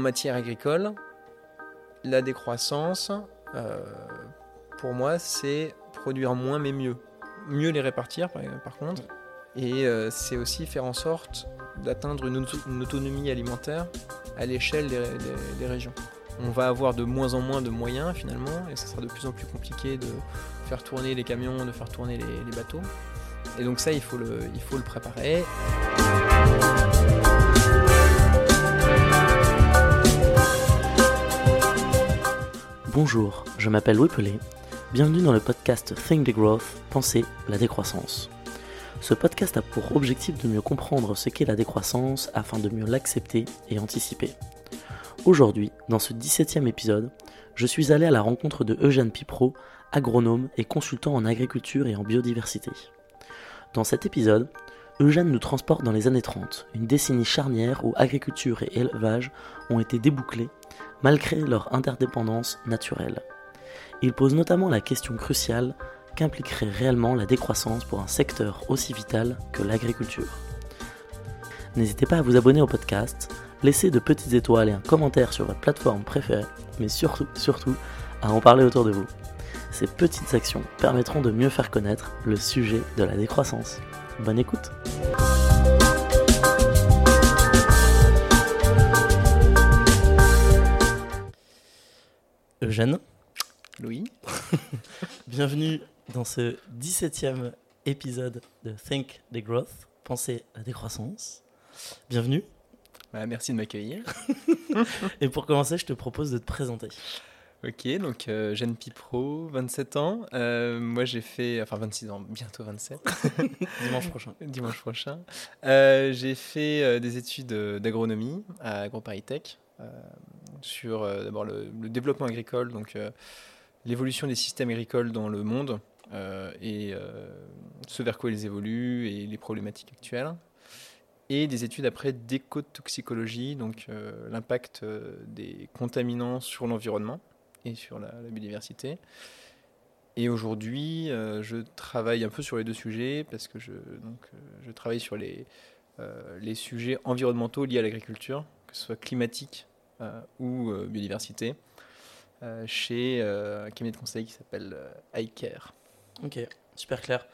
en matière agricole, la décroissance, euh, pour moi, c'est produire moins mais mieux. Mieux les répartir, par, par contre. Et euh, c'est aussi faire en sorte d'atteindre une, auto- une autonomie alimentaire à l'échelle des, des- des régions. On va avoir de moins en moins de moyens finalement, et ça sera de plus en plus compliqué de faire tourner les camions, de faire tourner les, les bateaux. Et donc ça, il faut le, il faut le préparer. Bonjour, je m'appelle Louis. Bienvenue dans le podcast Think the Growth, Penser la décroissance. Ce podcast a pour objectif de mieux comprendre ce qu'est la décroissance afin de mieux l'accepter et anticiper. Aujourd'hui, dans ce 17e épisode, je suis allé à la rencontre de Eugène Pipro, agronome et consultant en agriculture et en biodiversité. Dans cet épisode, Eugène nous transporte dans les années 30, une décennie charnière où agriculture et élevage ont été débouclés malgré leur interdépendance naturelle. Il pose notamment la question cruciale qu'impliquerait réellement la décroissance pour un secteur aussi vital que l'agriculture. N'hésitez pas à vous abonner au podcast, laisser de petites étoiles et un commentaire sur votre plateforme préférée, mais surtout, surtout, à en parler autour de vous. Ces petites actions permettront de mieux faire connaître le sujet de la décroissance. Bonne écoute Eugène, Louis bienvenue dans ce 17e épisode de Think the Growth, Penser la décroissance. Bienvenue. Bah, Merci de m'accueillir. Et pour commencer, je te propose de te présenter. Ok, donc euh, Jeanne Pipro, 27 ans. Euh, moi j'ai fait, enfin 26 ans, bientôt 27, Dimanche prochain. dimanche prochain. Euh, j'ai fait euh, des études d'agronomie à AgroParisTech sur euh, d'abord le, développement agricole, donc euh, l'évolution des systèmes agricoles dans le monde euh, et euh, ce vers quoi ils évoluent et les problématiques actuelles. Et des études après d'écotoxicologie, donc euh, l'impact euh, des contaminants sur l'environnement et sur la, biodiversité. Et aujourd'hui, euh, je travaille un peu sur les deux sujets parce que je, donc, euh, je travaille sur les, euh, les sujets environnementaux liés à l'agriculture, que ce soit climatique euh, ou euh, biodiversité, euh, chez euh, un cabinet de conseil qui s'appelle euh, iCare. Ok, super clair.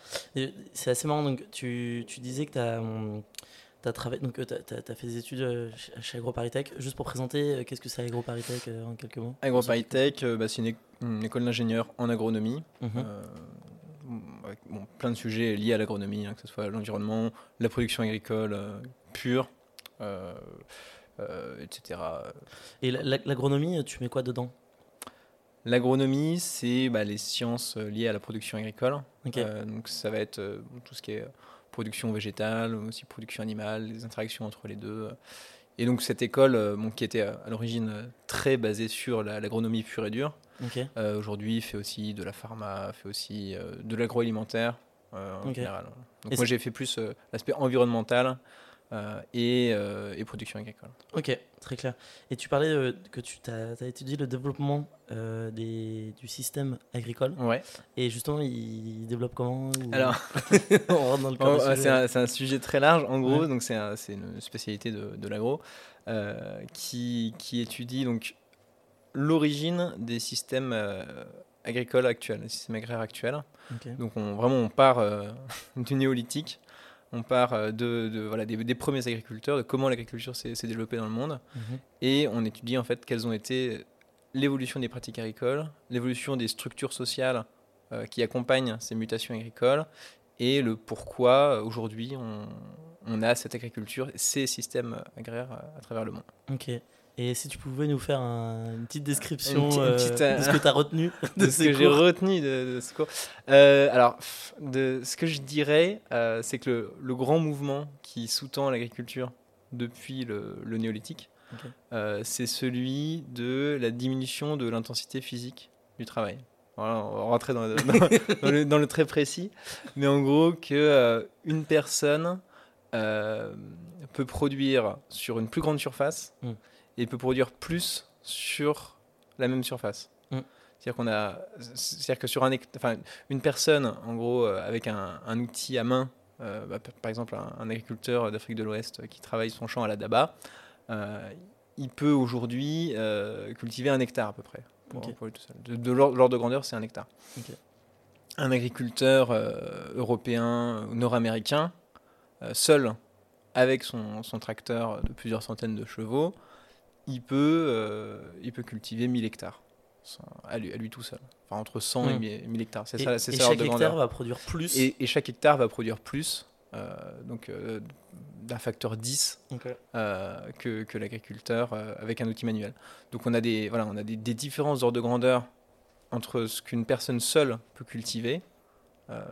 C'est assez marrant, donc tu, tu disais que tu as, travaillé, donc as, fait des études euh, chez- AgroParisTech. Juste pour présenter, euh, qu'est-ce que c'est AgroParisTech euh, en quelques mots? AgroParisTech, euh, bah, c'est une, école d'ingénieurs en agronomie. Mhm. Euh, avec bon, plein de sujets liés à l'agronomie, hein, que ce soit l'environnement, la production agricole euh, pure, euh, euh, etc. Et la- la- l'agronomie, tu mets quoi dedans? L'agronomie, c'est bah, les sciences euh, liées à la production agricole. Euh, donc ça va être euh, tout ce qui est production végétale, aussi production animale, les interactions entre les deux. Et donc cette école, euh, bon, qui était euh, à l'origine euh, très basée sur la- l'agronomie pure et dure, euh, aujourd'hui fait aussi de la pharma, fait aussi euh, de l'agroalimentaire euh, en général. Donc Et moi j'ai fait plus euh, l'aspect environnemental euh, et, euh, et production agricole. Ok, très clair. Et tu parlais euh, que tu as, étudié le développement euh, des, du système agricole. Ouais. Et justement, il, il développe comment ou- Alors, on rentre dans le cœur Oh, c'est un, sujet très large. En gros, Ouais. donc c'est un- une spécialité de, de l'agro euh, qui, qui étudie donc l'origine des systèmes euh, agricoles actuels, des systèmes agraires actuels. Donc on, vraiment, on part euh, du néolithique, on part euh, de, de, voilà, des, des premiers agriculteurs, de comment l'agriculture s'est développée dans le monde, Mhm. et on étudie en fait quelles ont été l'évolution des pratiques agricoles, l'évolution des structures sociales euh, qui accompagnent ces mutations agricoles, et le pourquoi euh, aujourd'hui on, on a cette agriculture, ces systèmes agraires à travers le monde. Ok. Et si tu pouvais nous faire un- une petite description Une petite- une euh, petite, euh, de ce que tu as retenu de de ce que j'ai retenu de, de ce cours. Euh, alors, de ce que je dirais, euh, c'est que le, le grand mouvement qui sous-tend l'agriculture depuis le, le néolithique, euh, c'est celui de la diminution de l'intensité physique du travail. Voilà, on va rentrer dans, le- dans- dans le, dans le très précis, mais en gros que euh, une personne euh, peut produire sur une plus grande surface Mm. Et peut produire plus sur la même surface. Mm. C'est-à-dire qu'on a, c'est-à-dire que sur un, enfin, une personne, en gros, euh, avec un, un outil à main, euh, bah, par exemple un, un agriculteur d'Afrique de l'Ouest qui travaille son champ à la daba, euh, il peut aujourd'hui cultiver un hectare à peu près. Pour, Ok. pour lui tout seul. De, de l'ordre de grandeur, c'est un hectare. Un agriculteur européen ou nord-américain, seul, avec son, son tracteur de plusieurs centaines de chevaux, il peut, euh, il peut cultiver 1000 hectares. À lui, à lui tout seul. Enfin, entre 100 et Hmm. 1000 1000 hectares. C'est Et, ça, c'est et ça chaque hectare grandeur. va produire plus. Et, et chaque hectare va produire plus, euh, donc euh, d'un facteur 10 Ok. euh, que, que l'agriculteur euh, avec un outil manuel. Donc on a des, voilà, on a des, des différences d'ordre de grandeur entre ce qu'une personne seule peut cultiver, euh,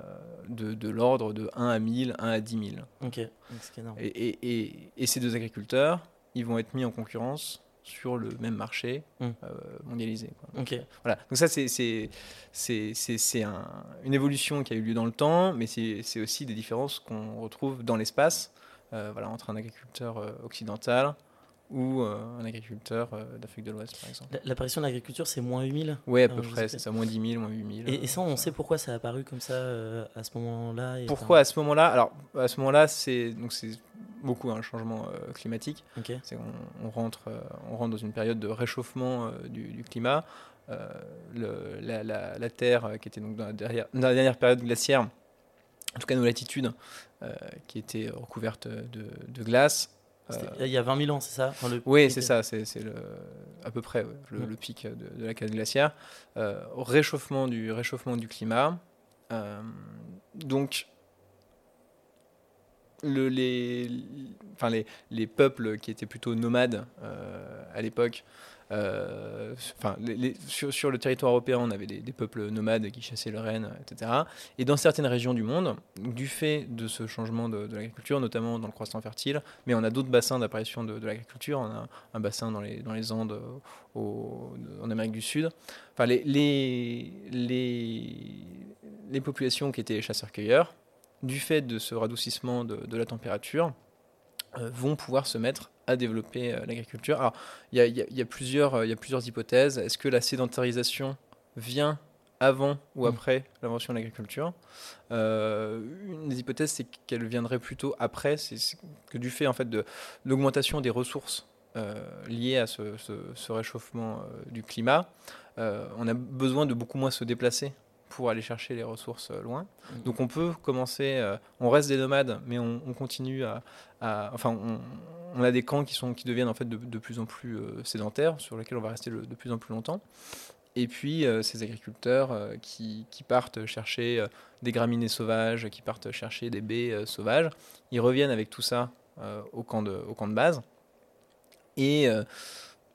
de, de l'ordre de 1 à 1000, 1 à 10 000. Ok. Donc, c'est énorme. Et, et- et- et ces deux agriculteurs, ils vont être mis en concurrence sur le même marché Mm. euh, mondialisé. quoi. Ok. Voilà. Donc ça, c'est un- une évolution qui a eu lieu dans le temps, mais c'est aussi des différences qu'on retrouve dans l'espace, euh, voilà, entre un agriculteur euh, occidental ou euh, un agriculteur euh, d'Afrique de l'Ouest, par exemple. La- L'apparition de l'agriculture, c'est moins 8000 Oui, à peu près, c'est ça, moins 10 000, moins 8 000. et, et ça, on sait pourquoi ça a apparu comme ça euh, à ce moment-là et Pourquoi à ce moment-là? Alors, à ce moment-là, c'est donc c'est beaucoup un changement euh, climatique. Ok. C'est on, on rentre, euh, on rentre dans une période de réchauffement euh, du, du climat. Euh, le- la, la- la Terre, euh, qui était donc dans la, derrière- dans la dernière période glaciaire, en tout cas nos latitudes, euh, qui était recouverte de, de glace. Euh, Il y a 20 000 ans, c'est ça Enfin, le oui, c'est ça, c'est à peu près ouais, le, Mm. le pic de, de la calotte glaciaire. Euh, au réchauffement du, réchauffement du climat. Euh, donc, le- les, enfin, les, les peuples qui étaient plutôt nomades euh, à l'époque, les- sur, le territoire européen, on avait des, peuples nomades qui chassaient le renne, etc. Et dans certaines régions du monde, du fait de ce changement de, l'agriculture, notamment dans le croissant fertile, mais on a d'autres bassins d'apparition de, l'agriculture. On a un bassin dans les, Andes euh, en Amérique du Sud. Enfin, les, populations qui étaient chasseurs-cueilleurs, du fait de ce radoucissement de, la température, euh, vont pouvoir se mettre à développer euh, l'agriculture. Alors, il y a, il y a- il y a plusieurs, euh, il y a plusieurs hypothèses. Est-ce que la sédentarisation vient avant ou Mm. après l'invention de l'agriculture? Euh, Une des hypothèses, c'est qu'elle viendrait plutôt après, c'est que du fait en fait de l'augmentation des ressources euh, liées à ce, ce- ce réchauffement euh, du climat, euh, on a besoin de beaucoup moins se déplacer pour aller chercher les ressources euh, loin. Mhm. Donc on peut commencer, euh, on reste des nomades, mais on, on continue à, à- enfin on, on a des camps qui sont qui deviennent en fait de, de plus en plus euh, sédentaires, sur lesquels on va rester le- de plus en plus longtemps. Et puis euh, ces agriculteurs qui, qui partent chercher des graminées sauvages, qui partent chercher des baies sauvages, ils reviennent avec tout ça au, camp de, au camp de base. Et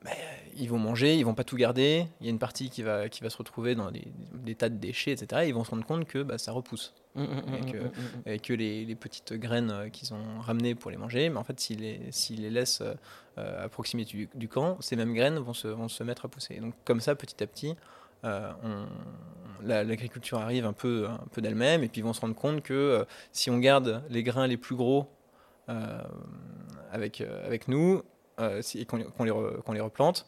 bah, ils vont manger, ils vont pas tout garder. Il y a une partie qui va, qui va se retrouver dans des, des tas de déchets, etc. Et ils vont se rendre compte que bah, ça repousse. Mm, mm, mm, Et que-. Et que les, les petites graines euh, qu'ils ont ramenées pour les manger, mais en fait, s'ils les, les laissent euh, euh, à proximité du, du camp, ces mêmes graines vont se, vont se mettre à pousser. Et donc, comme ça, petit à petit, euh, la- l'agriculture arrive un peu, un peu d'elle-même, et puis ils vont se rendre compte que euh, si on garde les grains les plus gros avec, avec nous, euh, si- et qu'on les, qu'on les re- qu'on les replante,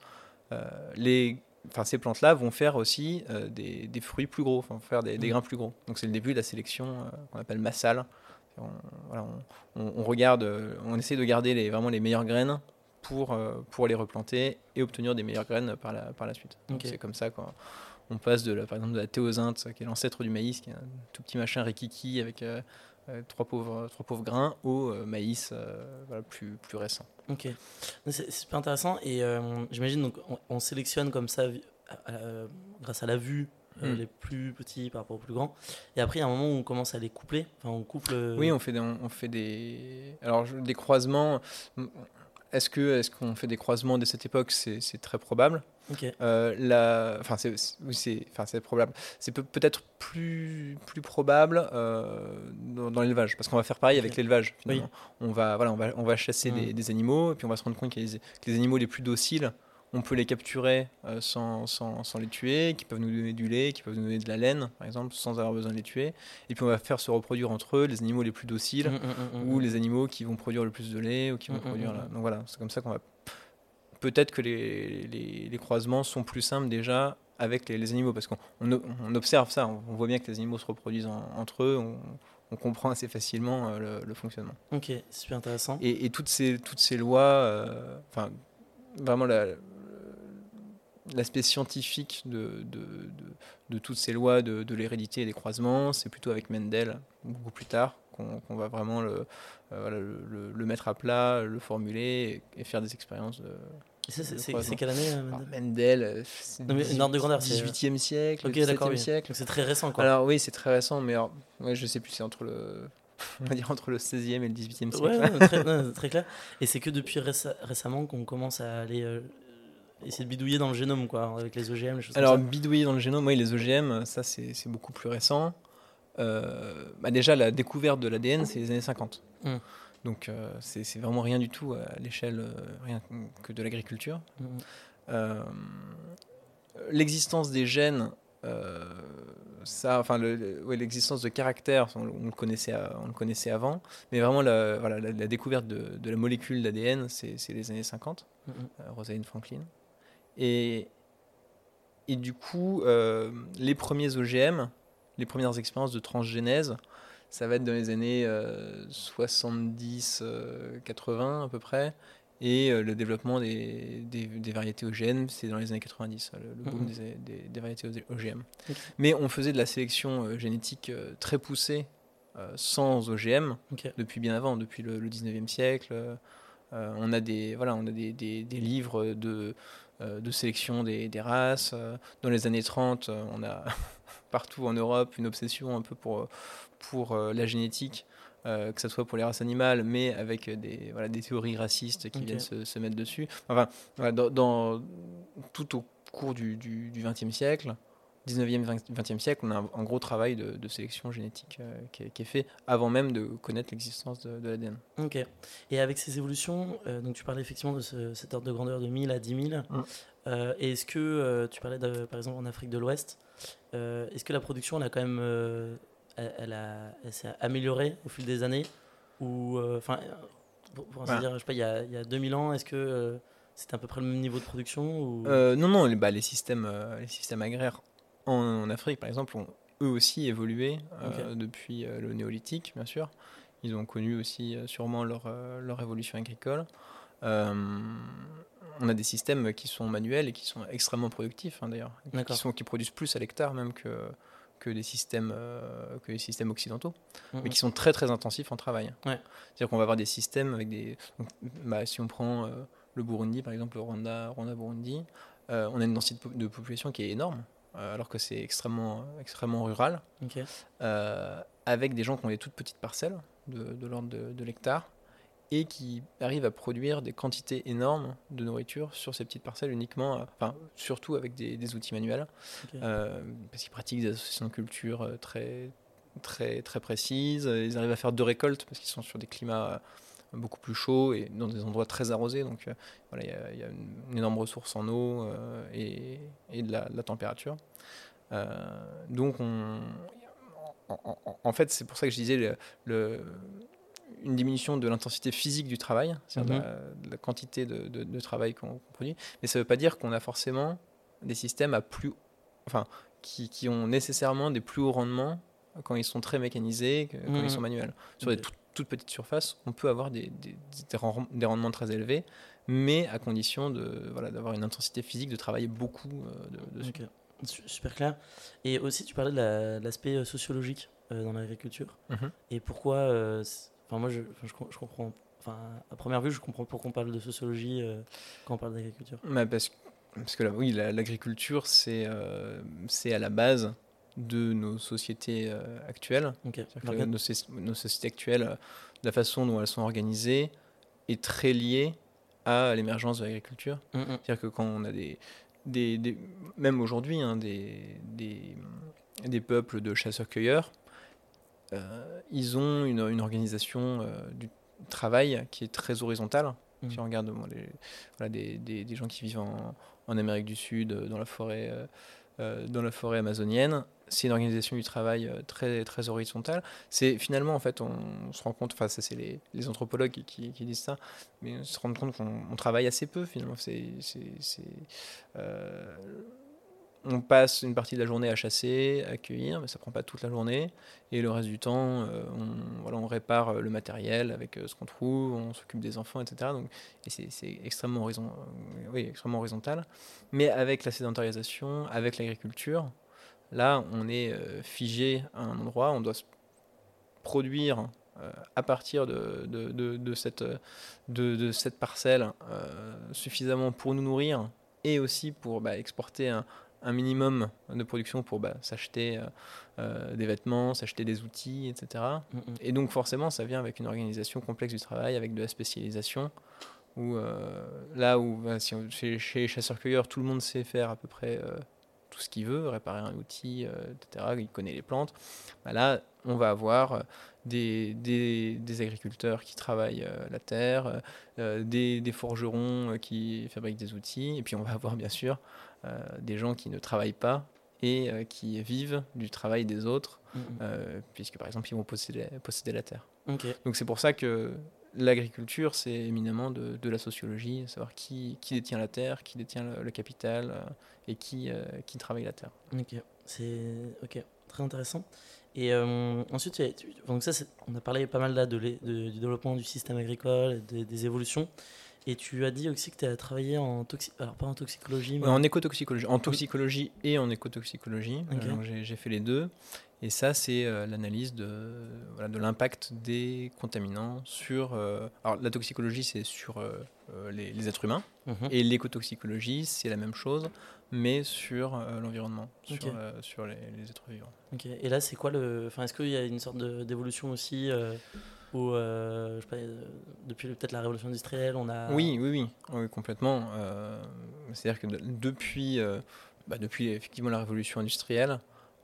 euh, les, ces plantes-là vont faire aussi euh, des, des fruits plus gros, faire des, des Mm. grains plus gros. Donc c'est le début de la sélection qu'on appelle massale. On, voilà, on, on- on regarde, on essaie de garder les, vraiment les meilleures graines pour, pour les replanter et obtenir des meilleures graines par la, par la suite. Donc c'est comme ça qu'on on passe de la, par exemple de la théosynthe, qui est l'ancêtre du maïs, qui est un tout petit machin rikiki avec euh, trois, pauvres, trois pauvres grains, au euh, maïs euh, voilà, plus, plus récent. Ok, c'est super intéressant et euh, j'imagine donc on, on sélectionne comme ça vi- à- à- grâce à la vue euh, Mm. les plus petits par rapport aux plus grands et après il y a un moment où on commence à les coupler, enfin on couple. euh, Oui, on fait des, on fait des, alors des croisements. Est-ce que est-ce qu'on fait des croisements dès cette époque? C'est très probable. Ok. Euh, la, enfin c'est oui, enfin c'est probable. C'est peut- peut-être plus plus probable euh, dans, dans l'élevage parce qu'on va faire pareil avec l'élevage. finalement. On va voilà on va on va chasser Mm. des, des animaux et puis on va se rendre compte les- que les animaux les plus dociles on peut les capturer euh, sans, sans, sans les tuer, qui peuvent nous donner du lait, qui peuvent nous donner de la laine, par exemple, sans avoir besoin de les tuer. Et puis on va faire se reproduire entre eux les animaux les plus dociles Mm, mm, mm, ou les animaux qui vont produire le plus de lait ou qui vont produire la... Donc voilà, c'est comme ça qu'on va... Peut-être que les, les, les croisements sont plus simples déjà avec les, les animaux, parce qu'on on, observe ça, on, on voit bien que les animaux se reproduisent en- entre eux, on, on comprend assez facilement euh, le, le fonctionnement. Ok, super intéressant. Et, et toutes, ces, toutes ces lois, euh, enfin, vraiment l'aspect scientifique de, de, de, toutes ces lois de, l'hérédité et des croisements, c'est plutôt avec Mendel, beaucoup plus tard, qu'on va vraiment le, le, le, mettre à plat, le formuler et, faire des expériences. C'est quelle année Mendel Mendel, ordre de grandeur, 18e siècle, okay, 17e siècle. C'est très récent quoi. Alors oui, c'est très récent, mais alors, ouais, je sais plus, c'est entre le on va dire entre le 16e et le 18e siècle. Ouais, très, très, clair. Et c'est que depuis récemment qu'on commence à aller euh, essayer de bidouiller dans le génome, quoi, avec les OGM, les choses Alors, comme ça. bidouiller dans le génome, oui, les OGM, ça c'est beaucoup plus récent. Euh, bah déjà, la découverte de l'ADN, c'est les années 50. Hum. Donc, euh, c'est vraiment rien du tout à l'échelle rien que de l'agriculture. Hum. L'existence des gènes ça, enfin, l'existence de caractères, on, le connaissait, on le connaissait avant, mais vraiment la, voilà, la, découverte de, de, la molécule d'ADN, c'est les années 50, mm-hmm. euh, Rosalind Franklin. Et, et du coup, euh, les premiers OGM, les premières expériences de transgénèse, ça va être dans les années 70-80 euh, à peu près. Et le développement des, des, variétés OGM, c'est dans les années 90, le, boom mhm. des, des, variétés OGM. Mais on faisait de la sélection génétique très poussée sans OGM depuis bien avant, depuis le, 19e siècle. on a des, voilà, on a des, des livres de, de sélection des, races. Dans les années 30, on a partout en Europe une obsession un peu pour, pour la génétique. Euh, que ce soit pour les races animales, mais avec des, voilà, des théories racistes qui viennent se, mettre dessus. Enfin, dans, tout au cours du XXe siècle, 19e, 20e siècle, on a un, gros travail de, sélection génétique euh, qui, est, fait avant même de connaître l'existence de, l'ADN. Ok. Et avec ces évolutions, euh, donc tu parlais effectivement de cet ordre de grandeur de 1000 à 10 000. Mmh. est-ce que tu parlais de, par exemple en Afrique de l'Ouest, est-ce que la production elle a quand même elle, s'est améliorée au fil des années Ou, euh, enfin, pour, ainsi dire, je sais pas, il y a, il y a 2000 ans, est-ce que euh, c'était à peu près le même niveau de production ou... Euh, non, non, les, bah, les, systèmes, les systèmes agraires en, Afrique, par exemple, ont eux aussi évolué depuis le néolithique, bien sûr. Ils ont connu aussi sûrement leur, leur évolution agricole. on a des systèmes qui sont manuels et qui sont extrêmement productifs, hein, d'ailleurs, qui, sont, qui produisent plus à l'hectare même que, que des systèmes, euh, que les systèmes occidentaux, mais qui sont très très intensifs en travail. C'est-à-dire qu'on va avoir des systèmes avec des. bah, si on prend euh, le Burundi, par exemple, le Rwanda, Rwanda Burundi, euh, on a une densité de, population qui est énorme, alors que c'est extrêmement, extrêmement rural, avec des gens qui ont des toutes petites parcelles de, de l'ordre de, de l'hectare et qui arrive à produire des quantités énormes de nourriture sur ces petites parcelles uniquement, euh, enfin surtout avec des, outils manuels, euh, parce qu'ils pratiquent des associations de culture euh, très très très précises. Ils arrivent à faire deux récoltes parce qu'ils sont sur des climats beaucoup plus chauds et dans des endroits très arrosés. Donc voilà, il y, a une, énorme ressource en eau et, et, de, la, température. donc on, en, fait, c'est pour ça que je disais le une diminution de l'intensité physique du travail, c'est-à-dire de, mhm. la quantité de, travail qu'on produit. Mais ça ne veut pas dire qu'on a forcément des systèmes à plus, enfin, qui, ont nécessairement des plus hauts rendements quand ils sont très mécanisés, quand ils mhm. sont manuels. Sur des toutes petites surfaces, on peut avoir des, des, rendements très élevés, mais à condition de voilà d'avoir une intensité physique, de travailler beaucoup euh, dessus. Super clair. Et aussi, tu parlais de l'aspect euh, sociologique euh, dans l'agriculture. Mhm. Et pourquoi Enfin, moi, je, je, comprends. Enfin, à première vue, je comprends pourquoi on parle de sociologie quand on parle d'agriculture. Bah parce, parce que là, oui, l'agriculture, c'est c'est à la base de nos sociétés euh, actuelles. nos, nos, sociétés actuelles, la façon dont elles sont organisées est très liée à l'émergence de l'agriculture. Mm, mm. C'est-à-dire que quand on a des, des, des même aujourd'hui, hein, des, des, des, peuples de chasseurs-cueilleurs, euh, ils ont une, une organisation euh, du travail qui est très horizontale. Mmh. Si on regarde les, voilà, des, des, des, gens qui vivent en, en, Amérique du Sud, dans la forêt, euh, dans la forêt amazonienne, c'est une organisation du travail très, très horizontale. C'est finalement, en fait, on, se rend compte, enfin, ça c'est les, anthropologues qui, qui, disent ça, mais on se rend compte qu'on travaille assez peu finalement. C'est, euh, on passe une partie de la journée à chasser, à cueillir, mais ça prend pas toute la journée. Et le reste du temps, euh, on, répare le matériel avec ce qu'on trouve, on s'occupe des enfants, etc. Donc, et c'est extrêmement, extrêmement horizontal. Mais avec la sédentarisation, avec l'agriculture, là, on est figé à un endroit, on doit se produire à partir de, cette parcelle suffisamment pour nous nourrir et aussi pour bah, exporter un, un, minimum de production pour bah, s'acheter euh, euh, des vêtements, s'acheter des outils, etc. Mm, mm. Et donc forcément, ça vient avec une organisation complexe du travail, avec de la spécialisation. Où, euh, là où bah, si chez, chez chasseurs-cueilleurs, tout le monde sait faire à peu près tout ce qu'il veut, réparer un outil, etc. Il connaît les plantes. Bah, là, on va avoir des, des, agriculteurs qui travaillent la terre, euh, des, forgerons qui fabriquent des outils, et puis on va avoir bien sûr des gens qui ne travaillent pas et qui vivent du travail des autres, mm, mm. puisque par exemple ils vont posséder, posséder la terre. Donc c'est pour ça que l'agriculture, c'est éminemment de, de, la sociologie, savoir qui, qui, détient la terre, qui détient le, capital et qui, qui travaille la terre. Ok, c'est ok, très intéressant. Et euh, ensuite, donc ça, on a parlé pas mal là de, du développement du système agricole, des, des évolutions. Et tu as dit aussi que tu as travaillé en alors pas en toxicologie, mais en écotoxicologie, en toxicologie et en écotoxicologie. Euh, j'ai fait les deux. Et ça, c'est euh, l'analyse de, voilà, de l'impact des contaminants sur. alors la toxicologie, c'est sur les, les, êtres humains, mhm. et l'écotoxicologie, c'est la même chose, mais sur l'environnement, sur, sur les, les, êtres vivants. Et là, c'est quoi le. Enfin, est-ce qu'il y a une sorte d'évolution aussi euh, où, euh, je sais pas, euh, depuis peut-être la révolution industrielle, on a. Oui, oui, oui, complètement. C'est-à-dire que depuis, bah, depuis effectivement la révolution industrielle,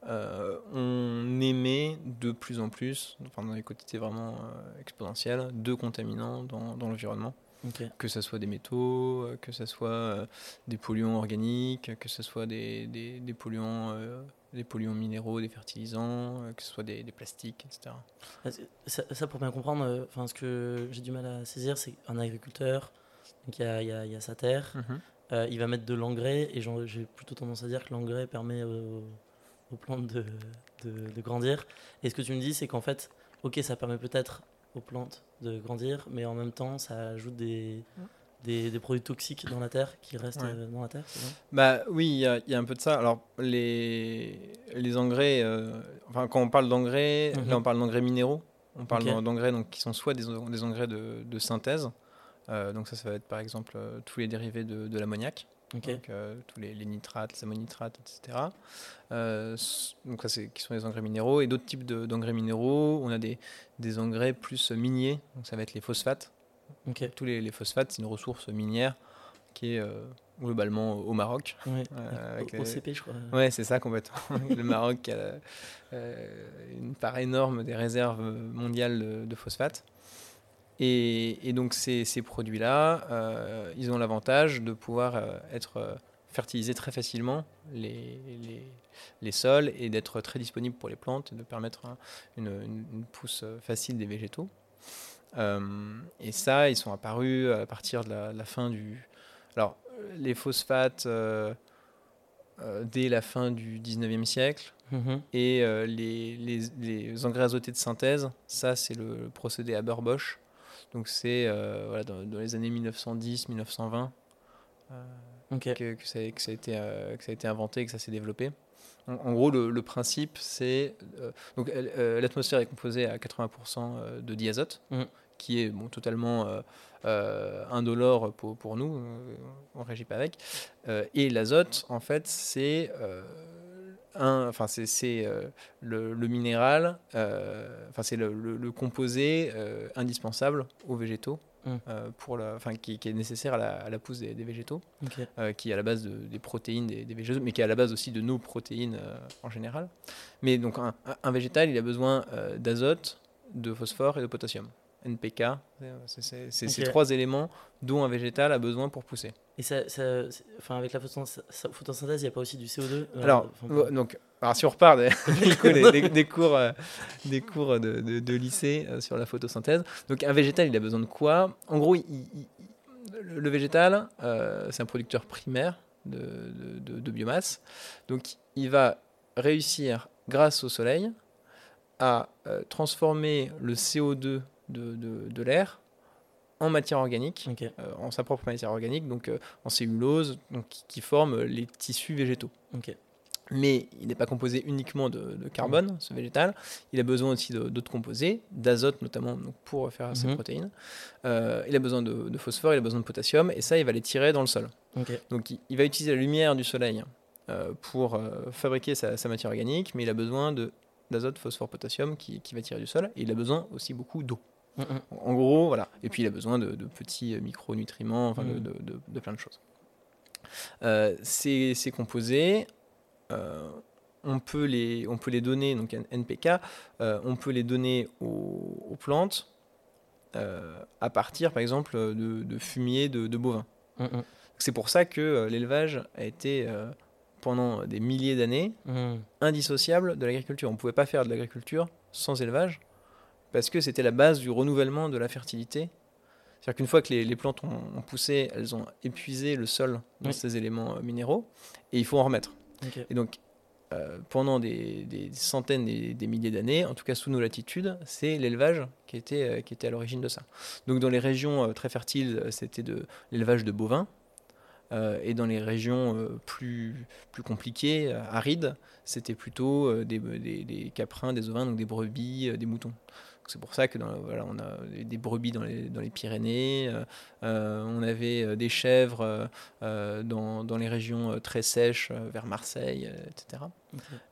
on émet de plus en plus, enfin, dans des quantités vraiment exponentielles, de contaminants dans, dans l'environnement. Que ce soit des métaux, que ce soit des polluants organiques, que ce soit des, des, des polluants des polluants minéraux, des fertilisants, euh, que ce soit des, plastiques, etc. Ça, pour bien comprendre, euh, enfin, ce que j'ai du mal à saisir, c'est un agriculteur, il y a, y, y a, sa terre, mhm. euh, il va mettre de l'engrais, et j'ai plutôt tendance à dire que l'engrais permet aux, plantes de, de, grandir. Et ce que tu me dis, c'est qu'en fait, ok, ça permet peut-être aux plantes de grandir, mais en même temps, ça ajoute des, des, produits toxiques dans la terre qui restent euh, dans la terre Bah oui, il y, a un peu de ça. Alors les, les engrais, euh, enfin quand on parle d'engrais, là mhm. on parle d'engrais minéraux. On parle d'engrais donc qui sont soit des, des engrais de, de synthèse. Euh, donc ça, ça va être par exemple tous les dérivés de, de l'ammoniac. Donc tous les, nitrates, les ammonitrates, etc. donc ça, c'est qui sont les engrais minéraux et d'autres types d'engrais minéraux. On a des, des engrais plus miniers. Donc ça va être les phosphates. Tous les, phosphates, c'est une ressource minière qui est euh, globalement au Maroc. Euh, au, CP, je crois. Ouais, c'est ça complètement. le Maroc a euh, une part énorme des réserves mondiales de, phosphate. Et, donc ces, produits-là, ils ont l'avantage de pouvoir être fertiliser très facilement les, les, sols et d'être très disponibles pour les plantes et de permettre une pousse facile des végétaux. Euh, et ça, ils sont apparus à partir de la, fin du. Alors, les phosphates euh, euh, dès la fin du 19e siècle. Mhm. Et les, les, les, engrais azotés de synthèse, ça, c'est le procédé Haber-Bosch. Donc, c'est voilà, dans, les années 1910-1920 que, que, ça, que, ça a été, que ça a été inventé que ça s'est développé. En, gros, le, principe, c'est. donc, l'atmosphère est composée à 80% de diazote. Mhm qui est bon, totalement euh, euh, indolore pour, pour nous, euh, on ne régit pas avec. et l'azote, en fait, c'est enfin c'est le, le, minéral, enfin c'est le, le, composé indispensable aux végétaux. Mmh. pour la, enfin, qui, qui, est nécessaire à la, à la pousse des, végétaux, qui est à la base de, des protéines des, végétaux, mais qui est à la base aussi de nos protéines en général. Mais donc un, un végétal, il a besoin d'azote, de phosphore et de potassium. NPK. C'est ces trois éléments dont un végétal a besoin pour pousser. Et ça, enfin, avec la photosynthèse, il n'y a pas aussi du CO2 euh, alors, donc, alors, si on repart des, des, cours, euh, des cours de, de, lycée euh, sur la photosynthèse, donc un végétal, il a besoin de quoi? En gros, le végétal, c'est un producteur primaire de, de biomasse. Donc il va réussir, grâce au soleil, à transformer le CO2 de, l'air en matière organique, en sa propre matière organique, donc en cellulose, donc, qui, forme les tissus végétaux mais il n'est pas composé uniquement de, carbone, ce végétal. Il a besoin aussi d'autres composés, d'azote notamment pour faire ses mhm. protéines. Euh, il a besoin de, phosphore, il a besoin de potassium, et ça, il va les tirer dans le sol. Donc il, va utiliser la lumière du soleil euh, pour euh, fabriquer sa, matière organique, mais il a besoin d'azote, phosphore, potassium qui, va tirer du sol, et il a besoin aussi beaucoup d'eau. En gros, voilà. Et puis il a besoin de, petits micronutriments, enfin mhm. de, plein de choses. ces, ces composés, euh, on, peut les, on peut les donner, donc NPK, euh, on peut les donner aux, plantes euh, à partir, par exemple, de, fumier de, bovins. Mm, mm. C'est pour ça que l'élevage a été, pendant des milliers d'années, mm. indissociable de l'agriculture. On ne pouvait pas faire de l'agriculture sans élevage, parce que c'était la base du renouvellement de la fertilité. C'est-à-dire qu'une fois que les, plantes ont, poussé, elles ont épuisé le sol dans ces éléments minéraux, et il faut en remettre. Et donc, euh, pendant des, centaines, des, des milliers d'années, en tout cas sous nos latitudes, c'est l'élevage qui était, euh, qui était à l'origine de ça. Donc dans les régions euh, très fertiles, c'était de l'élevage de bovins, et dans les régions plus, plus compliquées, arides, c'était plutôt des, des, des, caprins, des ovins, donc des brebis, des moutons. C'est pour ça que dans, voilà, on a des brebis dans les, dans les Pyrénées, euh, euh, on avait euh, des chèvres dans, dans, les régions très sèches vers Marseille, etc.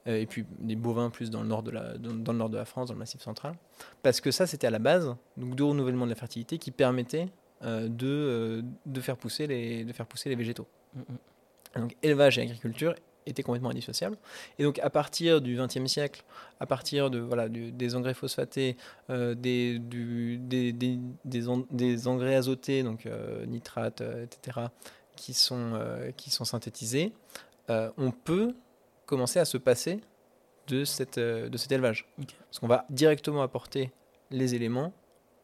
et puis des bovins plus dans le, nord de la, dans, le nord de la France, dans le Massif central. Parce que ça, c'était à la base donc, de renouvellement de la fertilité qui permettait de, de, faire pousser les, de faire pousser les végétaux. Mm, mm. Donc élevage et agriculture était complètement indissociable. Et donc à partir du XXe siècle, à partir de, voilà, des engrais phosphatés, euh, des, du, des, des, des, engrais azotés, donc euh, nitrates, euh, etc., qui sont, qui sont synthétisés, on peut commencer à se passer de, cette, de cet élevage. Parce qu'on va directement apporter les éléments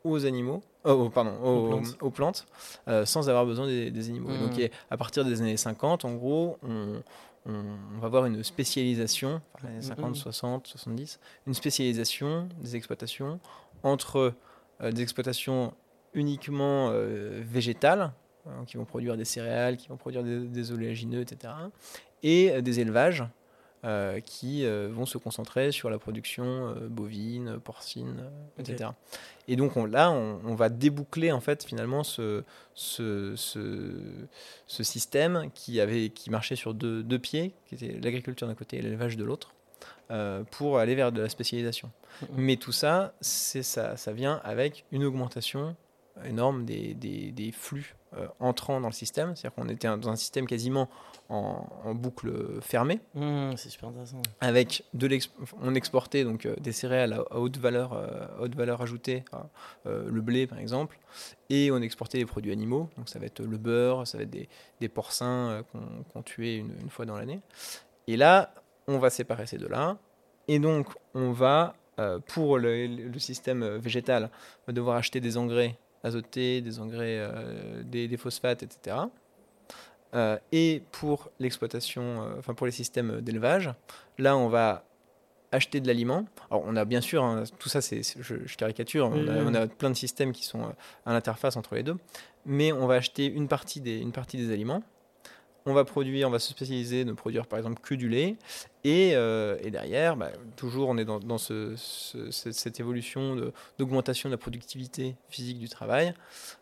aux animaux, oh, pardon, aux, plantes, sans avoir besoin des, animaux. donc mmh. à partir des années 50, en gros, on, on, va voir une spécialisation, les 50, 60, 70, une spécialisation des exploitations entre euh, des exploitations uniquement euh, végétales, hein, qui vont produire des céréales, qui vont produire des, oléagineux, etc., et euh, des élevages qui vont se concentrer sur la production bovine, porcine, etc. Et donc là, on, va déboucler en fait finalement ce, ce, ce, système qui, avait, qui marchait sur deux, deux pieds, qui était l'agriculture d'un côté et l'élevage de l'autre, euh, pour aller vers de la spécialisation. Mm-hmm. Mais tout ça, ça, ça vient avec une augmentation énorme des, des, des flux euh, entrant dans le système. C'est-à-dire qu'on était dans un système quasiment en, boucle fermée. Mmh, c'est super intéressant. Avec de on exportait donc euh, des céréales à, haute valeur, euh, haute valeur ajoutée, le blé par exemple, et on exportait des produits animaux. Donc ça va être le beurre, ça va être des, des porcins qu'on tuait une, une, fois dans l'année. Et là, on va séparer ces deux-là. Et donc, on va, pour le, le, système végétal, on va devoir acheter des engrais azotés, des engrais, euh, des, phosphates, etc. Euh, et pour l'exploitation, euh, enfin pour les systèmes d'élevage, là on va acheter de l'aliment. Alors on a bien sûr, hein, tout ça c'est, je, caricature, on, a, plein de systèmes qui sont à l'interface entre les deux, mais on va acheter une partie des, une partie des aliments on va produire, on va se spécialiser de produire par exemple que du lait. Et, euh, derrière, bah, toujours on est dans, cette évolution d'augmentation de, la productivité physique du travail.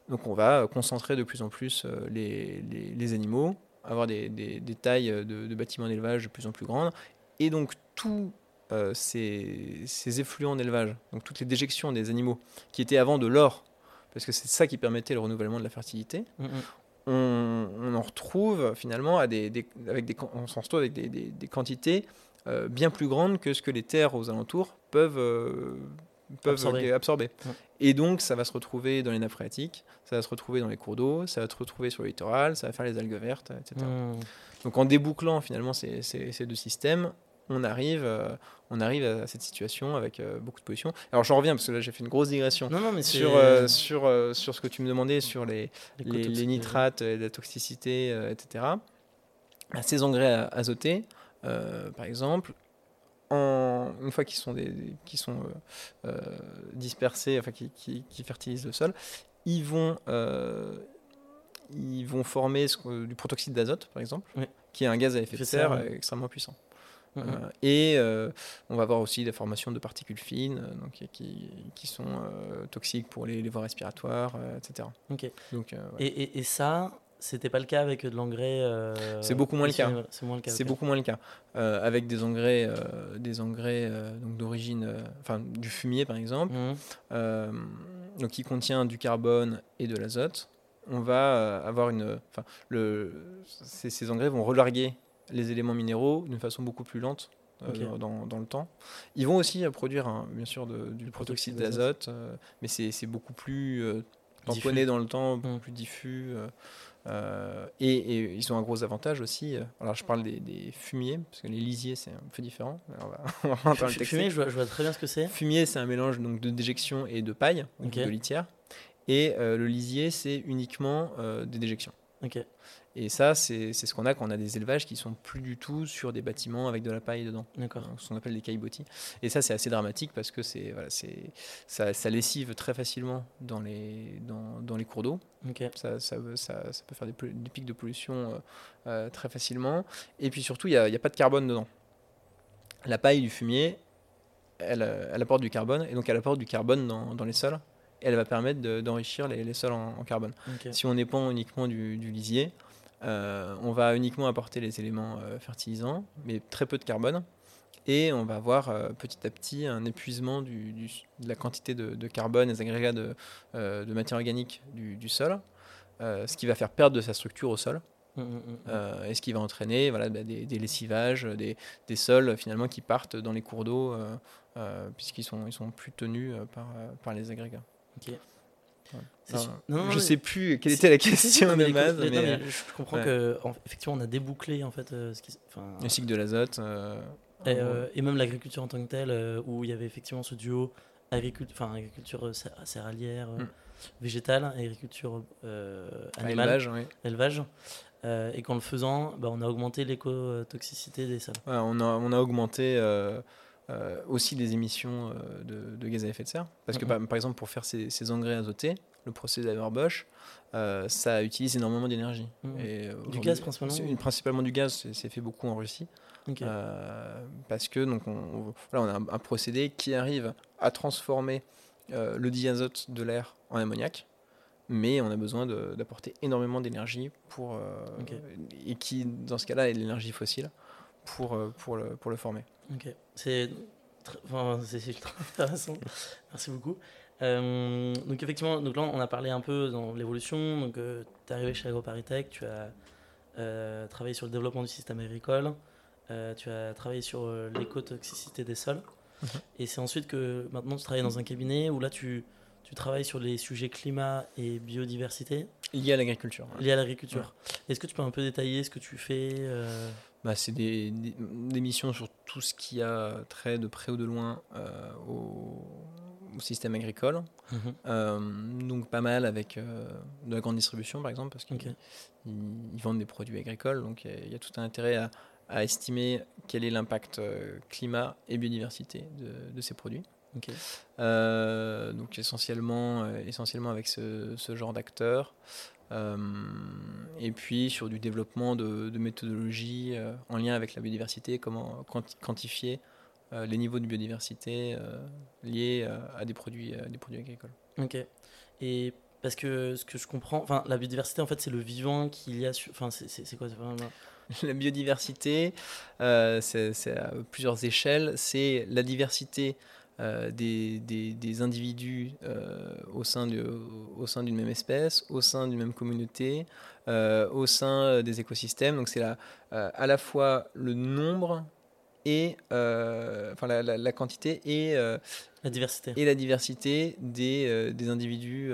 Donc on va concentrer de plus en plus euh, les, animaux, avoir des, tailles de, bâtiments d'élevage de plus en plus grandes. Et donc tous euh, ces, effluents d'élevage, donc toutes les déjections des animaux qui étaient avant de l'or, parce que c'est ça qui permettait le renouvellement de la fertilité. Mm, on, en retrouve finalement à des, avec des, on s'en retrouve avec des, quantités euh, bien plus grandes que ce que les terres aux alentours peuvent, euh, peuvent absorber. Et donc, ça va se retrouver dans les nappes phréatiques, ça va se retrouver dans les cours d'eau, ça va se retrouver sur le littoral, ça va faire les algues vertes, etc. Mmh. Donc, en débouclant finalement ces, ces deux systèmes, on arrive, euh, on arrive à cette situation avec euh, beaucoup de pollution. Alors j'en reviens parce que là j'ai fait une grosse digression sur, euh, sur, sur ce que tu me demandais sur les, les, nitrates, la toxicité, etc. ces engrais azotés, par exemple, en, une fois qu'ils sont, des, qui sont dispersés, enfin qui, qui, fertilisent le sol, ils vont, ils vont former du protoxyde d'azote, par exemple, qui est un gaz à effet de serre extrêmement puissant. Euh, et euh, on va avoir aussi des formations de particules fines euh, donc, qui, qui sont toxiques pour les, les voies respiratoires, etc. Ok. Donc, et, et, ça, c'était pas le cas avec de l'engrais. c'est beaucoup moins le cas. C'est moins le cas. C'est beaucoup moins le cas. avec des engrais, des engrais donc d'origine, enfin du fumier par exemple, mmh. donc qui contient du carbone et de l'azote. On va avoir une, enfin le, ces, ces engrais vont relarguer les éléments minéraux d'une façon beaucoup plus lente euh, dans, dans, le temps. Ils vont aussi euh, produire bien sûr du protoxyde d'azote, euh, mais c'est beaucoup plus tamponné dans le temps, beaucoup mmh. plus diffus. Et, ils ont un gros avantage aussi. Alors je parle des, fumiers, parce que les lisiers c'est un peu différent. on va, Fumier, je vois, très bien ce que c'est. Fumier, c'est un mélange donc, de déjection et de paille, de litière. Et le lisier, c'est uniquement des déjections. Et ça, c'est ce qu'on a quand on a des élevages qui sont plus du tout sur des bâtiments avec de la paille dedans. D'accord. Ce qu'on appelle des caillebotis. Et ça, c'est assez dramatique parce que c'est voilà, ça, ça lessive très facilement dans les, dans, dans les cours d'eau. Ça, ça, ça, peut faire des, des pics de pollution euh, euh, très facilement. Et puis surtout, il n'y a, a, pas de carbone dedans. La paille du fumier, elle, elle, apporte du carbone, et donc elle apporte du carbone dans, dans les sols. Et elle va permettre d'enrichir les, les, sols en, carbone. Si on dépend uniquement du, du lisier, euh, on va uniquement apporter les éléments euh, fertilisants, mais très peu de carbone. Et on va avoir euh, petit à petit un épuisement de la quantité de, carbone et des agrégats de, matière organique du, sol, ce qui va faire perdre de sa structure au sol. Mmh, mmh, mmh, et ce qui va entraîner voilà, bah, des, lessivages, des, sols finalement qui partent dans les cours d'eau, puisqu'ils sont, ils sont plus tenus par, les agrégats. Je ne sais plus quelle était la question de base. Mais, je comprends qu'effectivement, on a débouclé en fait, euh, ce qui, le cycle de l'azote. Euh, euh, et, même l'agriculture en tant que telle, où il y avait effectivement ce duo agriculture, agriculture céréalière, mm. végétale, agriculture animale, élevage. et qu'en le faisant, bah, on a augmenté l'écotoxicité des sols. on, a, on a augmenté euh, aussi des émissions euh, de, gaz à effet de serre. Parce que mhm. par, exemple, pour faire ces, engrais azotés, le procédé d'Haber-Bosch, euh, ça utilise énormément d'énergie. Mhm. Du gaz principalement Principalement du gaz, c'est fait beaucoup en Russie. parce que donc on, voilà, on a un, procédé qui arrive à transformer le diazote de l'air en ammoniac, mais on a besoin d'apporter énormément d'énergie pour et qui dans ce cas-là est l'énergie fossile pour, pour, le, pour le former. Ok, c'est enfin, très intéressant. Merci beaucoup. Euh, donc effectivement, donc là on a parlé un peu dans l'évolution. Donc euh, tu es arrivé chez AgroParisTech, tu as euh, travaillé sur le développement du système agricole, tu as travaillé sur l'écotoxicité des sols. Mhm. Et c'est ensuite que maintenant tu travailles dans un cabinet où là tu, tu travailles sur les sujets climat et biodiversité. Liés à l'agriculture. Liés à l'agriculture. Est-ce que tu peux un peu détailler ce que tu fais bah, c'est des, des, missions sur tout ce qui a trait de près ou de loin euh, au, système agricole. Mhm. Euh, donc pas mal avec euh, de la grande distribution par exemple, parce qu'ils ils, vendent des produits agricoles. Donc il y, a tout un intérêt à, à estimer quel est l'impact climat et biodiversité de, de ces produits. donc essentiellement, essentiellement avec ce, ce genre d'acteurs. Euh, et puis sur du développement de, méthodologies euh, en lien avec la biodiversité, comment quantifier euh, les niveaux de biodiversité liés à des produits, des produits agricoles. Ok. Et parce que ce que je comprends, enfin la biodiversité en fait c'est le vivant qu'il y a, enfin c'est quoi La biodiversité, c'est à plusieurs échelles. C'est la diversité euh, des, des, individus euh, au sein d'une même espèce, au sein d'une même communauté, euh, au sein des écosystèmes. Donc c'est à la fois le nombre et enfin la, quantité et la diversité et la diversité des, des individus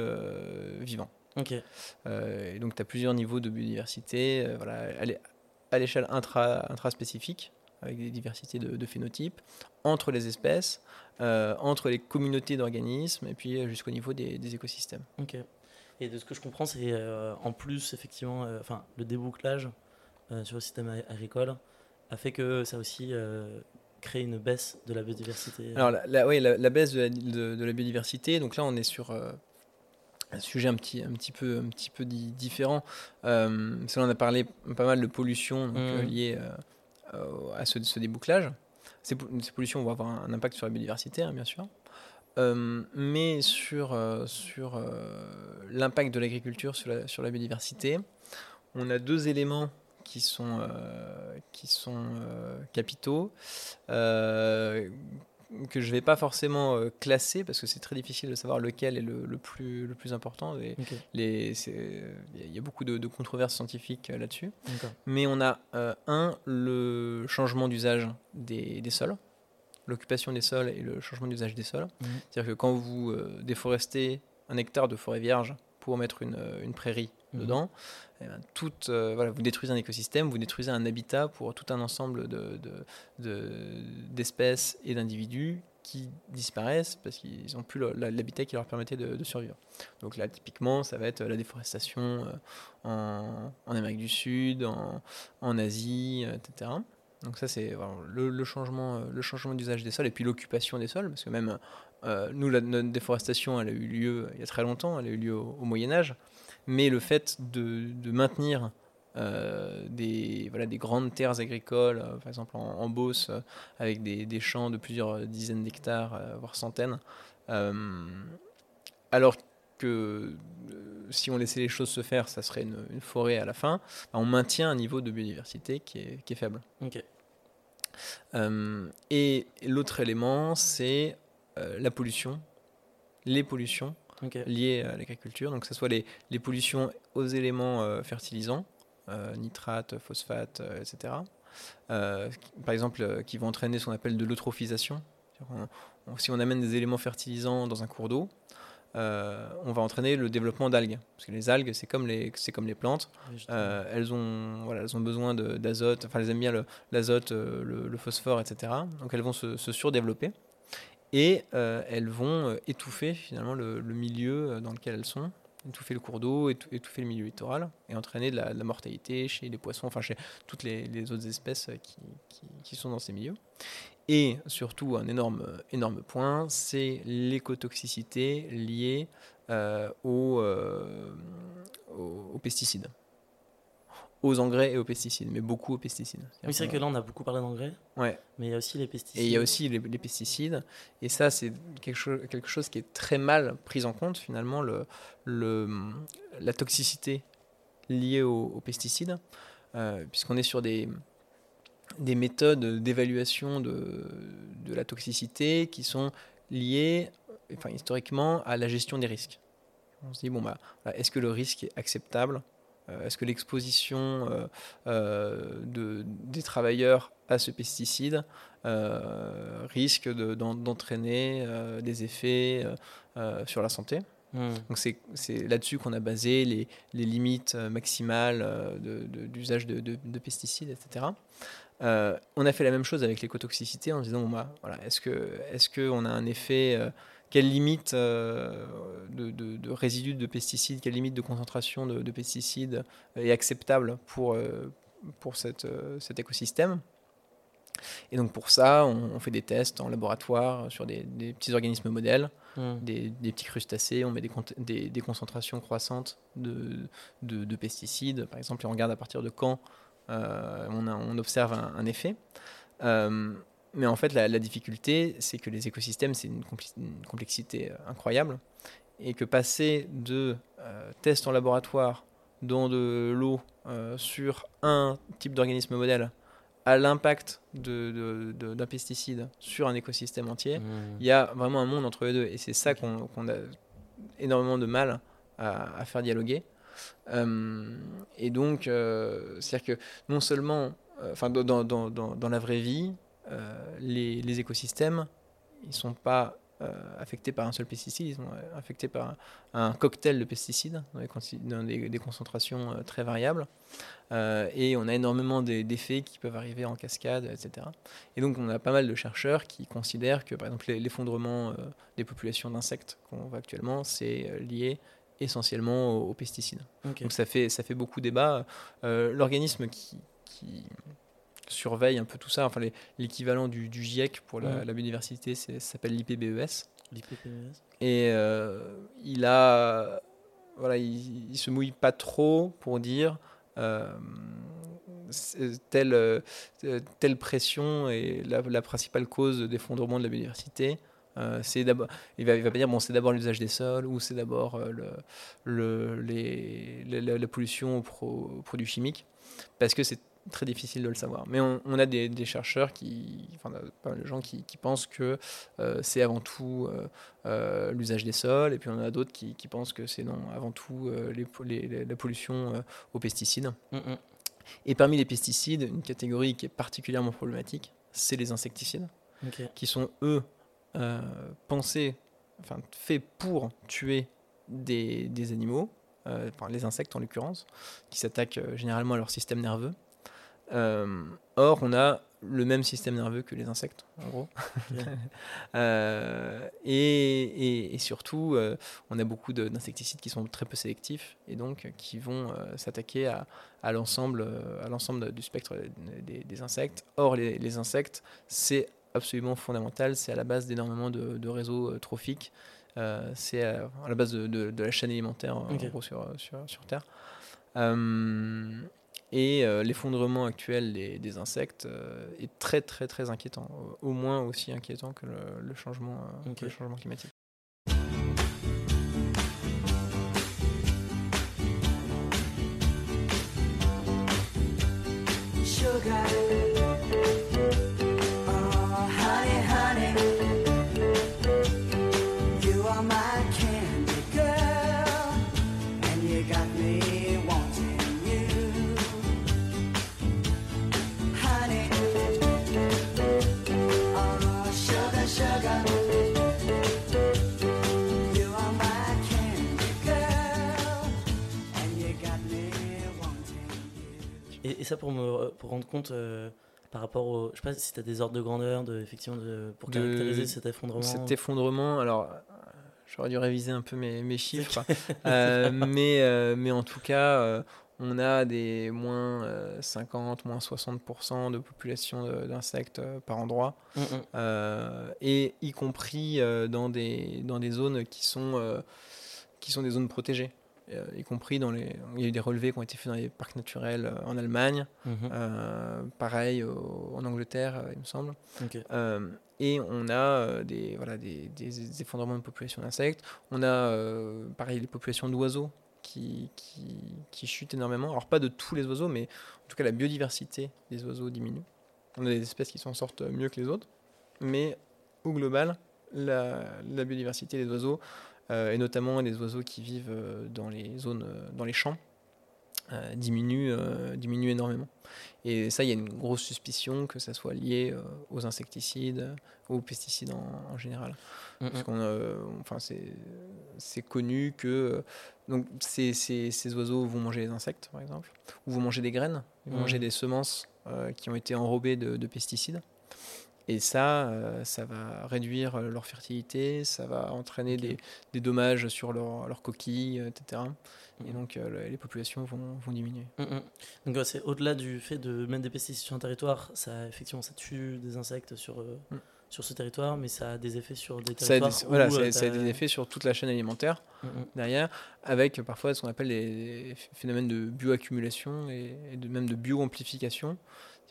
vivants. Ok. et donc tu as plusieurs niveaux de biodiversité. voilà, à l'échelle intra, intraspécifique avec des diversités de, de, phénotypes entre les espèces, euh, entre les communautés d'organismes et puis euh, jusqu'au niveau des, écosystèmes. Ok. Et de ce que je comprends, c'est euh, en plus effectivement, enfin le débouclage sur le système agricole a fait que ça aussi créé une baisse de la biodiversité Alors, la, oui, la, baisse de la, de, la, biodiversité, donc là, on est sur un sujet un petit, un petit peu, un petit peu différent. Euh, on a parlé pas mal de pollution donc, mmh. liée à ce, ce, débouclage. Ces, pollutions vont avoir un, impact sur la biodiversité, hein, bien sûr. Euh, mais sur, euh, sur euh, l'impact de l'agriculture sur la, sur la biodiversité, on a deux éléments qui sont, qui sont capitaux que je ne vais pas forcément classer parce que c'est très difficile de savoir lequel est le, le plus, le plus important. Il y a beaucoup de, de controverses scientifiques là-dessus. Mais on a un, le changement d'usage des, des, sols l'occupation des sols et le changement d'usage des sols. Mhm. C'est-à-dire que quand vous euh, déforestez un hectare de forêt vierge pour mettre une, euh, une prairie. Dedans, eh ben, euh, vous détruisez un écosystème, vous détruisez un habitat pour tout un ensemble d'espèces de, de, et d'individus qui disparaissent parce qu'ils n'ont plus l'habitat qui leur permettait de, survivre. Donc là, typiquement, ça va être la déforestation en, en, Amérique du Sud, en, Asie, etc. Donc ça, c'est le, changement, euh, d'usage des sols et puis l'occupation des sols, parce que même euh, nous, la, notre déforestation, elle a eu lieu il y a très longtemps, elle a eu lieu au, Moyen Âge, mais le fait de, maintenir euh, des, voilà, des grandes terres agricoles, par exemple en, en Beauce, avec des, champs de plusieurs dizaines d'hectares, voire centaines, alors que si on laissait les choses se faire, ça serait une, forêt à la fin, bah, on maintient un niveau de biodiversité qui est, qui est faible. Ok. Euh, et l'autre élément, c'est euh, la pollution, les pollutions liées à l'agriculture, donc que ce soit les, les, pollutions aux éléments euh, fertilisants, nitrates, phosphates, etc. par exemple, qui vont entraîner ce qu'on appelle de l'eutrophisation. Si on amène des éléments fertilisants dans un cours d'eau, euh, on va entraîner le développement d'algues. Parce que les algues, c'est comme les, c'est comme les plantes. Euh, elles, ont, voilà, elles ont besoin d'azote, enfin elles aiment bien l'azote, euh, le, phosphore, etc. Donc elles vont se, surdévelopper. Et elles vont étouffer finalement le, milieu dans lequel elles sont, étouffer le cours d'eau, étouffer le milieu littoral, et entraîner de la, mortalité chez les poissons, enfin chez toutes les, autres espèces qui, sont dans ces milieux. Et surtout, un énorme, énorme point, c'est l'écotoxicité liée euh, euh, aux, pesticides. Aux engrais et aux pesticides, mais beaucoup aux pesticides. Oui, c'est vrai que là, on a beaucoup parlé d'engrais. Ouais. Mais il y a aussi les pesticides. Et il y a aussi les, pesticides. Et ça, c'est quelque, chose, quelque chose qui est très mal pris en compte, finalement, le, le, la toxicité liée aux, pesticides. Euh, puisqu'on est sur des, des méthodes d'évaluation de, de, la toxicité qui sont liées, enfin, historiquement, à la gestion des risques. On se dit, bon, bah, est-ce que le risque est acceptable Est-ce que l'exposition euh, euh, de, des travailleurs à ce pesticide risque d'entraîner des effets sur la santé? Hmm. Donc c'est là-dessus qu'on a basé les, les limites maximales d'usage de, de, pesticides, etc. Euh, on a fait la même chose avec l'écotoxicité en disant bon bah, voilà, est-ce qu'on a un effet euh, quelle limite euh, de, résidus de pesticides, quelle limite de concentration de, pesticides est acceptable pour, pour cette, cet écosystème Et donc pour ça, on, fait des tests en laboratoire sur des, petits organismes modèles, mmh. des, petits crustacés, on met des, des concentrations croissantes de, pesticides, par exemple, et on regarde à partir de quand euh, on, observe un, effet. Euh, mais en fait, la, difficulté, c'est que les écosystèmes, c'est une, complexité euh, incroyable. Et que passer de tests en laboratoire dans de l'eau sur un type d'organisme modèle à l'impact d'un pesticide sur un écosystème entier, mmh. il y a vraiment un monde entre les deux. Et c'est ça qu'on a énormément de mal à faire dialoguer. Euh, et donc, euh, c'est-à-dire que non seulement, euh, enfin, dans, dans, dans, dans, la vraie vie, les, les, écosystèmes, ils sont pas affectés par un seul pesticide, ils sont affectés par un, cocktail de pesticides dans des, des, concentrations très variables. et on a énormément d'effets qui peuvent arriver en cascade, etc. Et donc on a pas mal de chercheurs qui considèrent que par exemple l'effondrement des populations d'insectes qu'on voit actuellement, c'est lié essentiellement aux, pesticides. Donc ça fait, ça fait beaucoup débat. Euh, l'organisme qui, qui surveille un peu tout ça. Enfin, l'équivalent du, du, GIEC pour la, la biodiversité, ça s'appelle l'IPBES. L'IPBES. Et euh, il a, voilà, il, il, se mouille pas trop pour dire euh, telle, euh, telle pression est la, la principale cause d'effondrement de la biodiversité. Euh, c'est d'abord, il va, il va pas dire bon c'est d'abord l'usage des sols ou c'est d'abord le, le, les, la, la, pollution aux, produits chimiques parce que c'est très difficile de le savoir. Mais on, on a des, des, chercheurs qui, enfin pas mal de gens qui, qui pensent que euh, c'est avant tout euh, euh, l'usage des sols et puis on a d'autres qui, qui, pensent que c'est non avant tout les, les, la pollution aux pesticides. Mm -hmm. Et parmi les pesticides, une catégorie qui est particulièrement problématique, c'est les insecticides, okay. qui sont eux euh, pensé, enfin fait pour tuer des, des animaux, enfin, les insectes en l'occurrence, qui s'attaquent généralement à leur système nerveux. Euh, or, on a le même système nerveux que les insectes, en gros. euh, et, et, et, surtout, euh, on a beaucoup d'insecticides qui sont très peu sélectifs et donc qui vont euh, s'attaquer à, à l'ensemble du spectre des, des, insectes. Or, les, les insectes, c'est absolument fondamental. C'est à la base d'énormément de, de, réseaux trophiques. C'est à, à, la base de, de, de, la chaîne alimentaire okay. en gros sur, sur, sur Terre. Euh, et euh, l'effondrement actuel des, des insectes euh, est très très très inquiétant, au moins aussi inquiétant que le, le changement, okay. que le changement climatique. Ça, pour me pour rendre compte euh, par rapport au. Je sais pas si tu as des ordres de grandeur de, effectivement, de, pour de, caractériser cet effondrement. Cet effondrement, alors. J'aurais dû réviser un peu mes, mes chiffres. euh, mais, euh, mais en tout cas, euh, on a des moins 50, moins 60% de population d'insectes par endroit. Mm -hmm. et y compris dans, des, dans des zones qui sont, qui sont des zones protégées. Euh, y compris dans les. Il y a eu des relevés qui ont été faits dans les parcs naturels euh, en Allemagne, -hmm. euh, pareil au, en Angleterre, il me semble. Okay. et on a des, voilà, des, des, effondrements de population d'insectes. On a, pareil, les populations d'oiseaux qui, qui, qui, chutent énormément. Alors, pas de tous les oiseaux, mais en tout cas, la biodiversité des oiseaux diminue. On a des espèces qui s'en sortent mieux que les autres, mais au global, la, la biodiversité des oiseaux et notamment les oiseaux qui vivent euh, dans les zones, euh, dans les champs, diminue, diminue énormément. Et ça, il y a une grosse suspicion que ça soit lié aux insecticides, aux pesticides en, en général. Mm. Parce qu'on, enfin, c'est connu que donc ces, ces, ces, oiseaux vont manger les insectes, par exemple, ou vont manger des graines, vont mmh. manger des semences euh, qui ont été enrobées de, de pesticides. Et ça, euh, ça va réduire leur fertilité, ça va entraîner okay. des, des, dommages sur leurs leur coquilles, etc. Mmh. Et donc euh, les populations vont, vont diminuer. Mmh. Donc ouais, c'est au-delà du fait de mettre des pesticides sur un territoire, ça effectivement ça tue des insectes sur euh, sur ce territoire, mais ça a des effets sur des territoires. Ça a des, voilà, ça, ça a des effets sur toute la chaîne alimentaire derrière, avec parfois ce qu'on appelle les phénomènes de bioaccumulation et, et de, même de bioamplification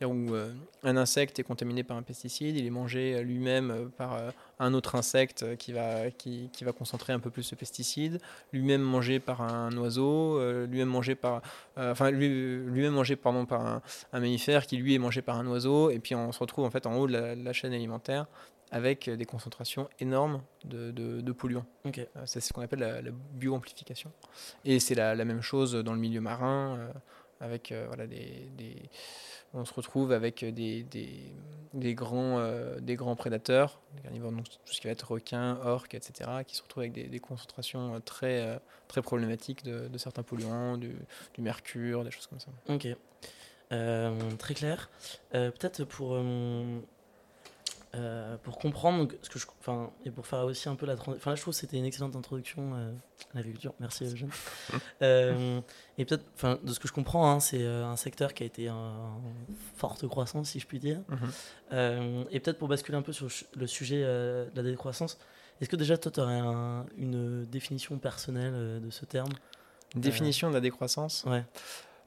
où euh, un insecte est contaminé par un pesticide, il est mangé lui-même euh, par euh, un autre insecte qui va, qui, qui, va concentrer un peu plus ce pesticide, lui-même mangé par un oiseau, euh, lui-même mangé par, euh, enfin lui-même lui mangé pardon par un, un, mammifère qui lui est mangé par un oiseau, et puis on se retrouve en fait en haut de la, de la chaîne alimentaire avec des concentrations énormes de, de, de polluants. Okay. Euh, c'est ce qu'on appelle la, la bioamplification. Et c'est la, la, même chose dans le milieu marin, avec voilà des, des on se retrouve avec des, des, grands, euh, des grands prédateurs, carnivores, donc tout ce qui va être requins, orques, etc., qui se retrouvent avec des, concentrations très, euh, très problématiques de, certains polluants, du, mercure, des choses comme ça. Ok, euh, très clair. Euh, peut-être pour Euh, pour comprendre ce que je, enfin, et pour faire aussi un peu la. Enfin, là, je trouve que c'était une excellente introduction euh, à l'agriculture. Merci, Eugène. euh, et peut-être, enfin, de ce que je comprends, hein, c'est euh, un secteur qui a été en forte croissance, si je puis dire. Mhm. Euh, et peut-être pour basculer un peu sur le sujet de la décroissance, est-ce que déjà, toi, tu aurais un- une définition personnelle de ce terme? Définition de la décroissance? Ouais.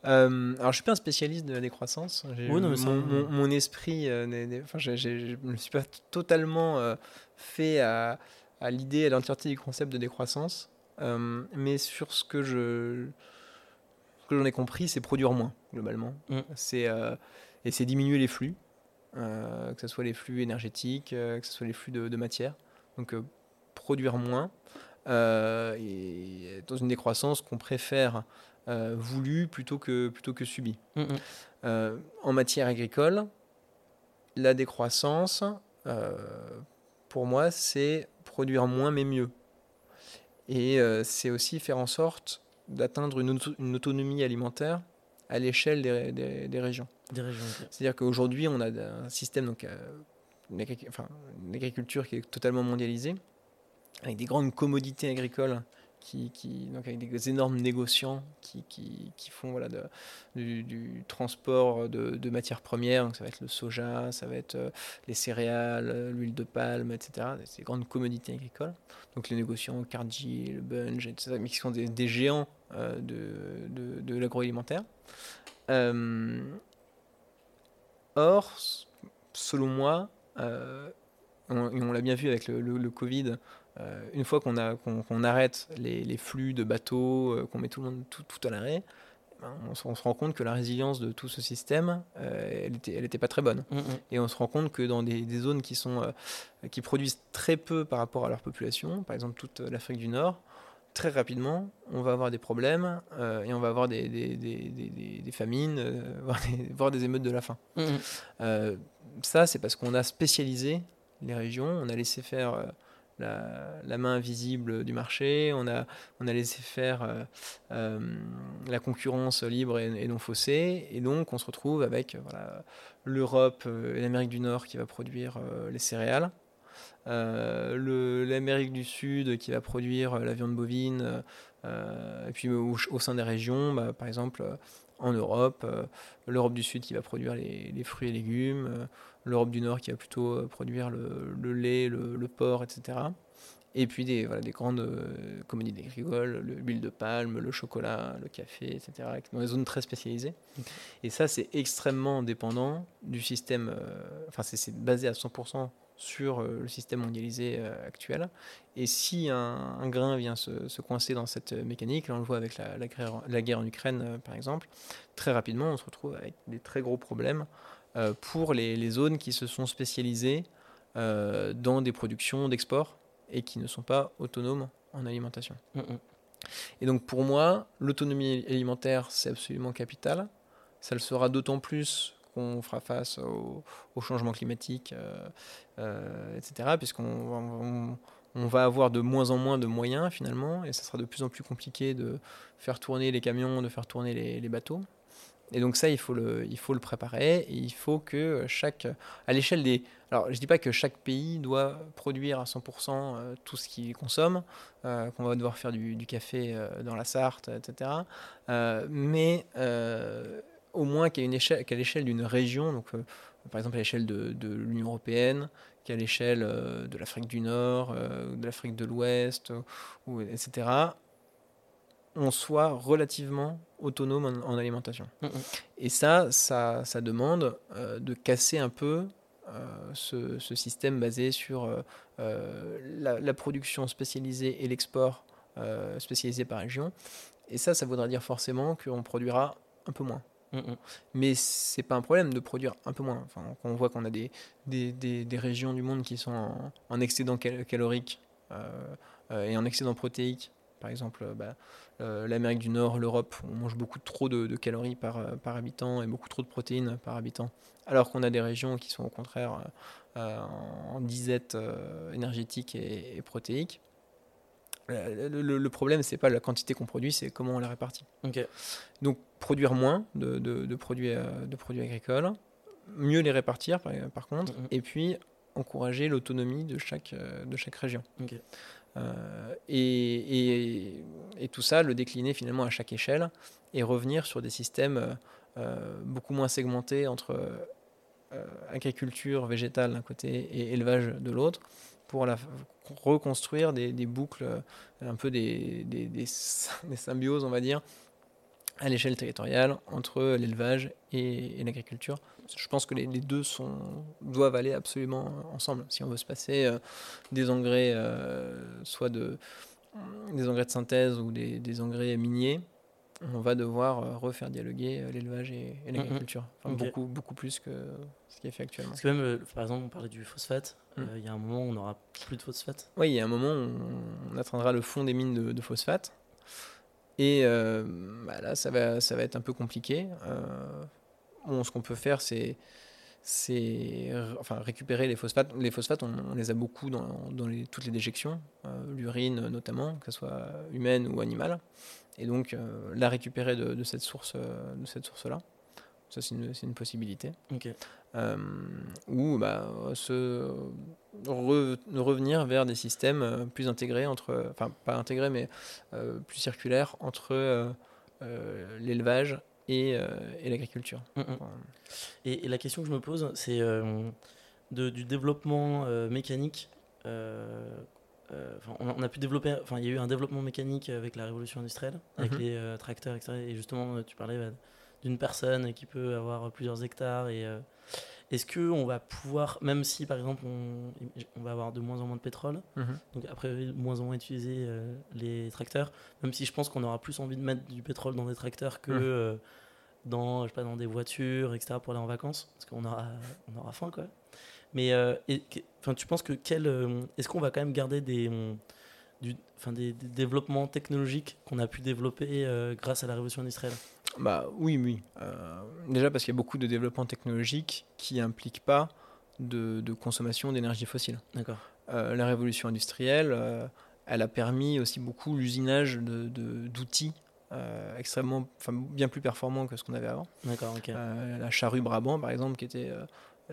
Euh, alors, je suis pas un spécialiste de la décroissance. J'ai- Oui, non, mais ça- mon, mon- mon esprit, euh, enfin, je ne me suis pas totalement euh, fait à, à l'idée, à l'entièreté du concept de décroissance. Mais sur ce que je, ce que j'en ai compris, c'est produire moins globalement. Mm. C'est et c'est diminuer les flux, que ce soit les flux énergétiques, que ce soit les flux de, de matière. Donc produire moins. et dans une décroissance qu'on préfère euh, voulue plutôt que, plutôt que subie. Mm, mm. Euh, en matière agricole, la décroissance, euh, pour moi, c'est produire moins mais mieux. Et c'est aussi faire en sorte d'atteindre une, auto- une autonomie alimentaire à l'échelle des, des- des régions. C'est-à-dire qu'aujourd'hui, on a un système, donc, une, agric- enfin, une agriculture qui est totalement mondialisée, avec des grandes commodités agricoles, qui, donc avec des énormes négociants qui, qui, qui font voilà, du, transport de, matières premières. Donc ça va être le soja, ça va être euh, les céréales, euh, l'huile de palme, etc. Ces grandes commodités agricoles. Donc les négociants, Cargill, le Bunge, etc., mais qui sont des, géants euh, de, de, l'agroalimentaire. Or, selon moi, on, l'a bien vu avec le, Covid, une fois qu'on qu'on- qu'on arrête les, les flux de bateaux, euh, qu'on met tout le monde tout, tout à l'arrêt, ben, on, se- on se rend compte que la résilience de tout ce système, euh, elle n'était elle était pas très bonne. Mm, mm. Et on se rend compte que dans des, des zones qui, sont, euh, qui produisent très peu par rapport à leur population, par exemple toute l'Afrique du Nord, très rapidement, on va avoir des problèmes euh, et on va avoir des, des, des- famines, euh, voire, des, voire des émeutes de la faim. Mm. Euh, ça, c'est parce qu'on a spécialisé les régions, on a laissé faire euh, la, main invisible du marché, on a, on a laissé faire euh, euh, la concurrence libre et, non faussée, et donc on se retrouve avec euh, voilà, l'Europe et l'Amérique du Nord qui va produire les céréales. le- l'Amérique du Sud qui va produire la viande bovine, et puis au, sein des régions, bah, par exemple en Europe, l'Europe du Sud qui va produire les, fruits et légumes, l'Europe du Nord qui va plutôt euh, produire le, le lait, le, le porc, etc. Et puis des, voilà, des grandes euh, commodités agricoles, le- l'huile de palme, le chocolat, le café, etc. Dans des zones très spécialisées. Et ça, c'est extrêmement dépendant du système, euh, enfin c'est- c'est basé à 100% sur euh, le système mondialisé actuel. Et si un, un grain vient se, se coincer dans cette mécanique, là on le voit avec la, la guerre, la guerre en Ukraine par exemple, très rapidement on se retrouve avec des très gros problèmes euh, pour les, les zones qui se sont spécialisées euh, dans des productions d'export et qui ne sont pas autonomes en alimentation. Mm, mm. Et donc pour moi, l'autonomie alimentaire, c'est absolument capital. Ça le sera d'autant plus qu'on fera face au, au changement climatique, euh, euh, etc. Puisqu'on on- on va avoir de moins en moins de moyens finalement, et ça sera de plus en plus compliqué de faire tourner les camions, de faire tourner les, les bateaux. Et donc ça, il faut le, il faut le préparer, et il faut que chaque, à l'échelle des... Alors je dis pas que chaque pays doit produire à 100% euh, tout ce qu'il consomme, euh, qu'on va devoir faire du, café euh, dans la Sarthe, etc. Mais au moins qu'à l'échelle d'une région, donc par exemple à l'échelle de, l'Union européenne, qu'à l'échelle de l'Afrique du Nord, de l'Afrique de l'Ouest, ou, etc., on soit relativement autonome en, en alimentation. Mm, mm. Et ça, ça, ça demande euh, de casser un peu euh, ce, ce système basé sur euh, la, la production spécialisée et l'export spécialisé par région. Et ça, ça voudra dire forcément qu'on produira un peu moins. Mm, mm. Mais c'est pas un problème de produire un peu moins. Enfin, on voit qu'on a des, des, des- des régions du monde qui sont en, en excédent cal- calorique et en excédent protéique, par exemple euh, bah, euh, l'Amérique du Nord, l'Europe, on mange beaucoup trop de, de calories par, euh, par habitant et beaucoup trop de protéines par habitant. Alors qu'on a des régions qui sont au contraire euh, en disette énergétique et, et protéique. Le, le- le problème, c'est pas la quantité qu'on produit, c'est comment on la répartit. Donc produire moins de, de- de produits, de produits agricoles, mieux les répartir par, par contre, Mhm. et puis encourager l'autonomie de chaque, de chaque région. Et, et, tout ça, le décliner finalement à chaque échelle et revenir sur des systèmes beaucoup moins segmentés entre agriculture végétale d'un côté et élevage de l'autre, pour reconstruire des, boucles, euh, un peu des, symbioses, on va dire, à l'échelle territoriale entre l'élevage et, l'agriculture. Je pense que les, deux sont, doivent aller absolument ensemble. Si on veut se passer euh, des engrais, euh, soit de, des engrais de synthèse ou des engrais miniers, on va devoir euh, refaire dialoguer l'élevage et, l'agriculture. beaucoup, beaucoup plus que ce qui est fait actuellement. Parce que même, euh, par exemple, on parlait du phosphate. Mm. Il y a un moment où on n'aura plus de phosphate. Oui, il y a un moment où on atteindra le fond des mines de, phosphate. Et bah là, ça va, ça va être un peu compliqué. Bon, ce qu'on peut faire, c'est c'est enfin, récupérer les phosphates. Les phosphates, on, les a beaucoup dans, dans les, toutes les déjections, l'urine notamment, que ce soit humaine ou animale. Et donc euh, la récupérer de, cette source euh, de cette source là ça c'est une, une, possibilité. Euh, ou bah, se revenir vers des systèmes plus intégrés entre enfin pas intégrés mais plus circulaires entre l'élevage et, et l'agriculture mm, mm. et, la question que je me pose c'est du développement mécanique euh, on, a pu développer, enfin, il y a eu un développement mécanique avec la révolution industrielle, avec mhm. les euh, tracteurs, etc. Et justement, euh, tu parlais bah, d'une personne qui peut avoir plusieurs hectares. Et est-ce que on va pouvoir, même si par exemple on, va avoir de moins en moins de pétrole, mhm. donc après de moins en moins utiliser les tracteurs, même si je pense qu'on aura plus envie de mettre du pétrole dans des tracteurs que mhm. dans, je sais pas, dans des voitures, etc. pour aller en vacances, parce qu'on aura, on aura faim, quoi. Mais euh, enfin, tu penses que quel, euh, est-ce qu'on va quand même garder des, du, enfin, des, développements technologiques qu'on a pu développer euh, grâce à la révolution industrielle? Bah oui, oui. déjà parce qu'il y a beaucoup de développements technologiques qui n'impliquent pas de, de consommation d'énergie fossile. D'accord. la révolution industrielle, elle a permis aussi beaucoup l'usinage d'outils de, d'outils extrêmement, enfin, bien plus performants que ce qu'on avait avant. D'accord, la charrue Brabant, par exemple, qui était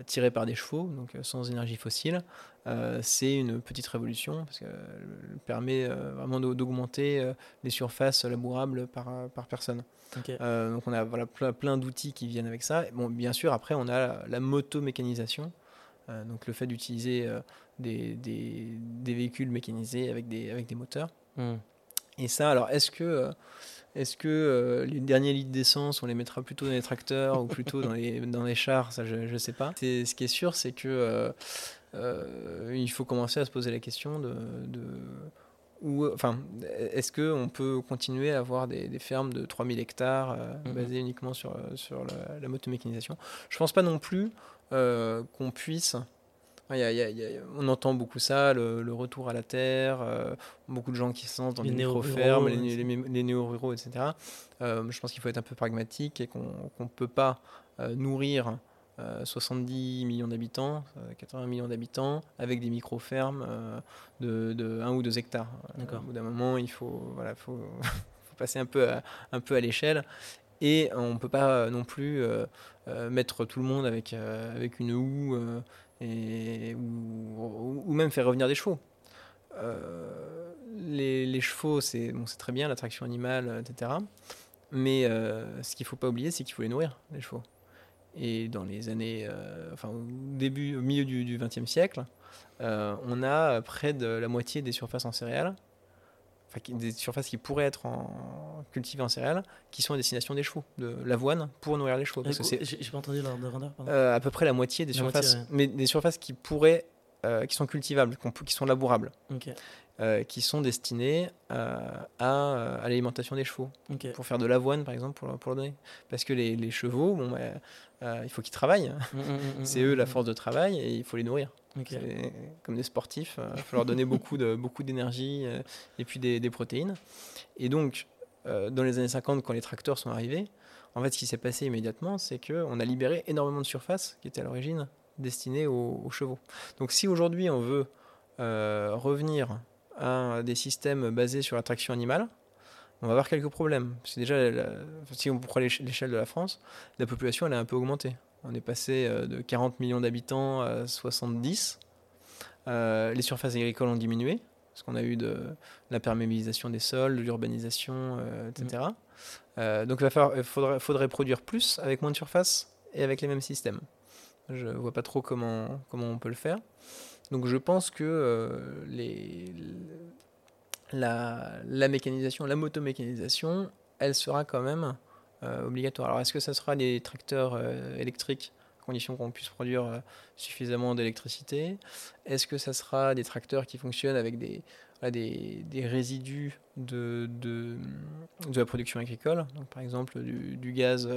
tiré par des chevaux, donc euh, sans énergie fossile. Euh, c'est une petite révolution parce qu'elle permet euh, vraiment d'augmenter les surfaces labourables par, par personne. donc on a voilà, plein, d'outils qui viennent avec ça. Bon, bien sûr, après, on a la, motomécanisation. donc le fait d'utiliser des, des, véhicules mécanisés avec des, avec des moteurs. Hmm. Et ça, alors est-ce que est-ce que euh, les derniers litres d'essence, on les mettra plutôt dans les tracteurs ou plutôt dans les, dans les chars? Ça, je ne sais pas. Ce qui est sûr, c'est que euh, euh, il faut commencer à se poser la question de, de enfin, est-ce qu'on peut continuer à avoir des, fermes de 3000 hectares mhm. basées uniquement sur, sur la, la motomécanisation? Je ne pense pas non plus qu'on puisse on entend beaucoup ça, le, retour à la terre, euh, beaucoup de gens qui se lancent dans les, micro-fermes, les, néo-ruraux, etc. Euh, je pense qu'il faut être un peu pragmatique et qu'on ne peut pas euh, nourrir 70 millions d'habitants, 80 millions d'habitants, avec des micro-fermes de, de 1 ou 2 hectares. Au bout d'un moment, il faut, voilà, faut, passer un peu à, un peu à l'échelle. Et on ne peut pas non plus mettre tout le monde avec, avec une houe ou, même faire revenir des chevaux. Euh, les, chevaux, c'est bon, très bien, l'attraction animale, etc. Mais euh, ce qu'il ne faut pas oublier, c'est qu'il faut les nourrir, les chevaux. Et dans les années, euh, enfin début, au milieu du XXe siècle, on a près de la moitié des surfaces en céréales des surfaces qui pourraient être en, cultivées en céréales, qui sont à destination des chevaux, de l'avoine pour nourrir les chevaux. J'ai pas entendu l'ordre de grandeur. Euh, à peu près la moitié des surfaces, mais des surfaces qui pourraient, euh, qui sont cultivables, qui sont labourables, euh, qui sont destinées à, à, l'alimentation des chevaux, pour faire de l'avoine par exemple pour, pour le donner. Parce que les, les chevaux, bon, bah, il faut qu'ils travaillent. Mmh, mmh, mmh, C'est eux la force de travail et il faut les nourrir. Comme des sportifs, euh, il faut leur donner beaucoup d'énergie euh, et puis des, protéines. Et donc, euh, dans les années 50, quand les tracteurs sont arrivés, en fait, ce qui s'est passé immédiatement, c'est qu'on a libéré énormément de surface qui était à l'origine destinée aux, chevaux. Donc, si aujourd'hui on veut revenir à des systèmes basés sur la traction animale, on va avoir quelques problèmes. C'est déjà, si on prend l'échelle de la France, la population elle a un peu augmenté. On est passé euh, de 40 millions d'habitants à 70 les surfaces agricoles ont diminué, parce qu'on a eu de, la perméabilisation des sols, de l'urbanisation, etc. Mm. donc il, faudrait, faudrait produire plus avec moins de surface et avec les mêmes systèmes. Je vois pas trop comment, comment on peut le faire. Donc je pense que les, la, la, mécanisation, la motomécanisation, elle sera quand même euh, obligatoire. Alors est-ce que ça sera des tracteurs euh, électriques à condition qu'on puisse produire euh, suffisamment d'électricité? Est-ce que ça sera des tracteurs qui fonctionnent avec des, des, des, résidus de, de, de, la production agricole, donc par exemple du, du gaz,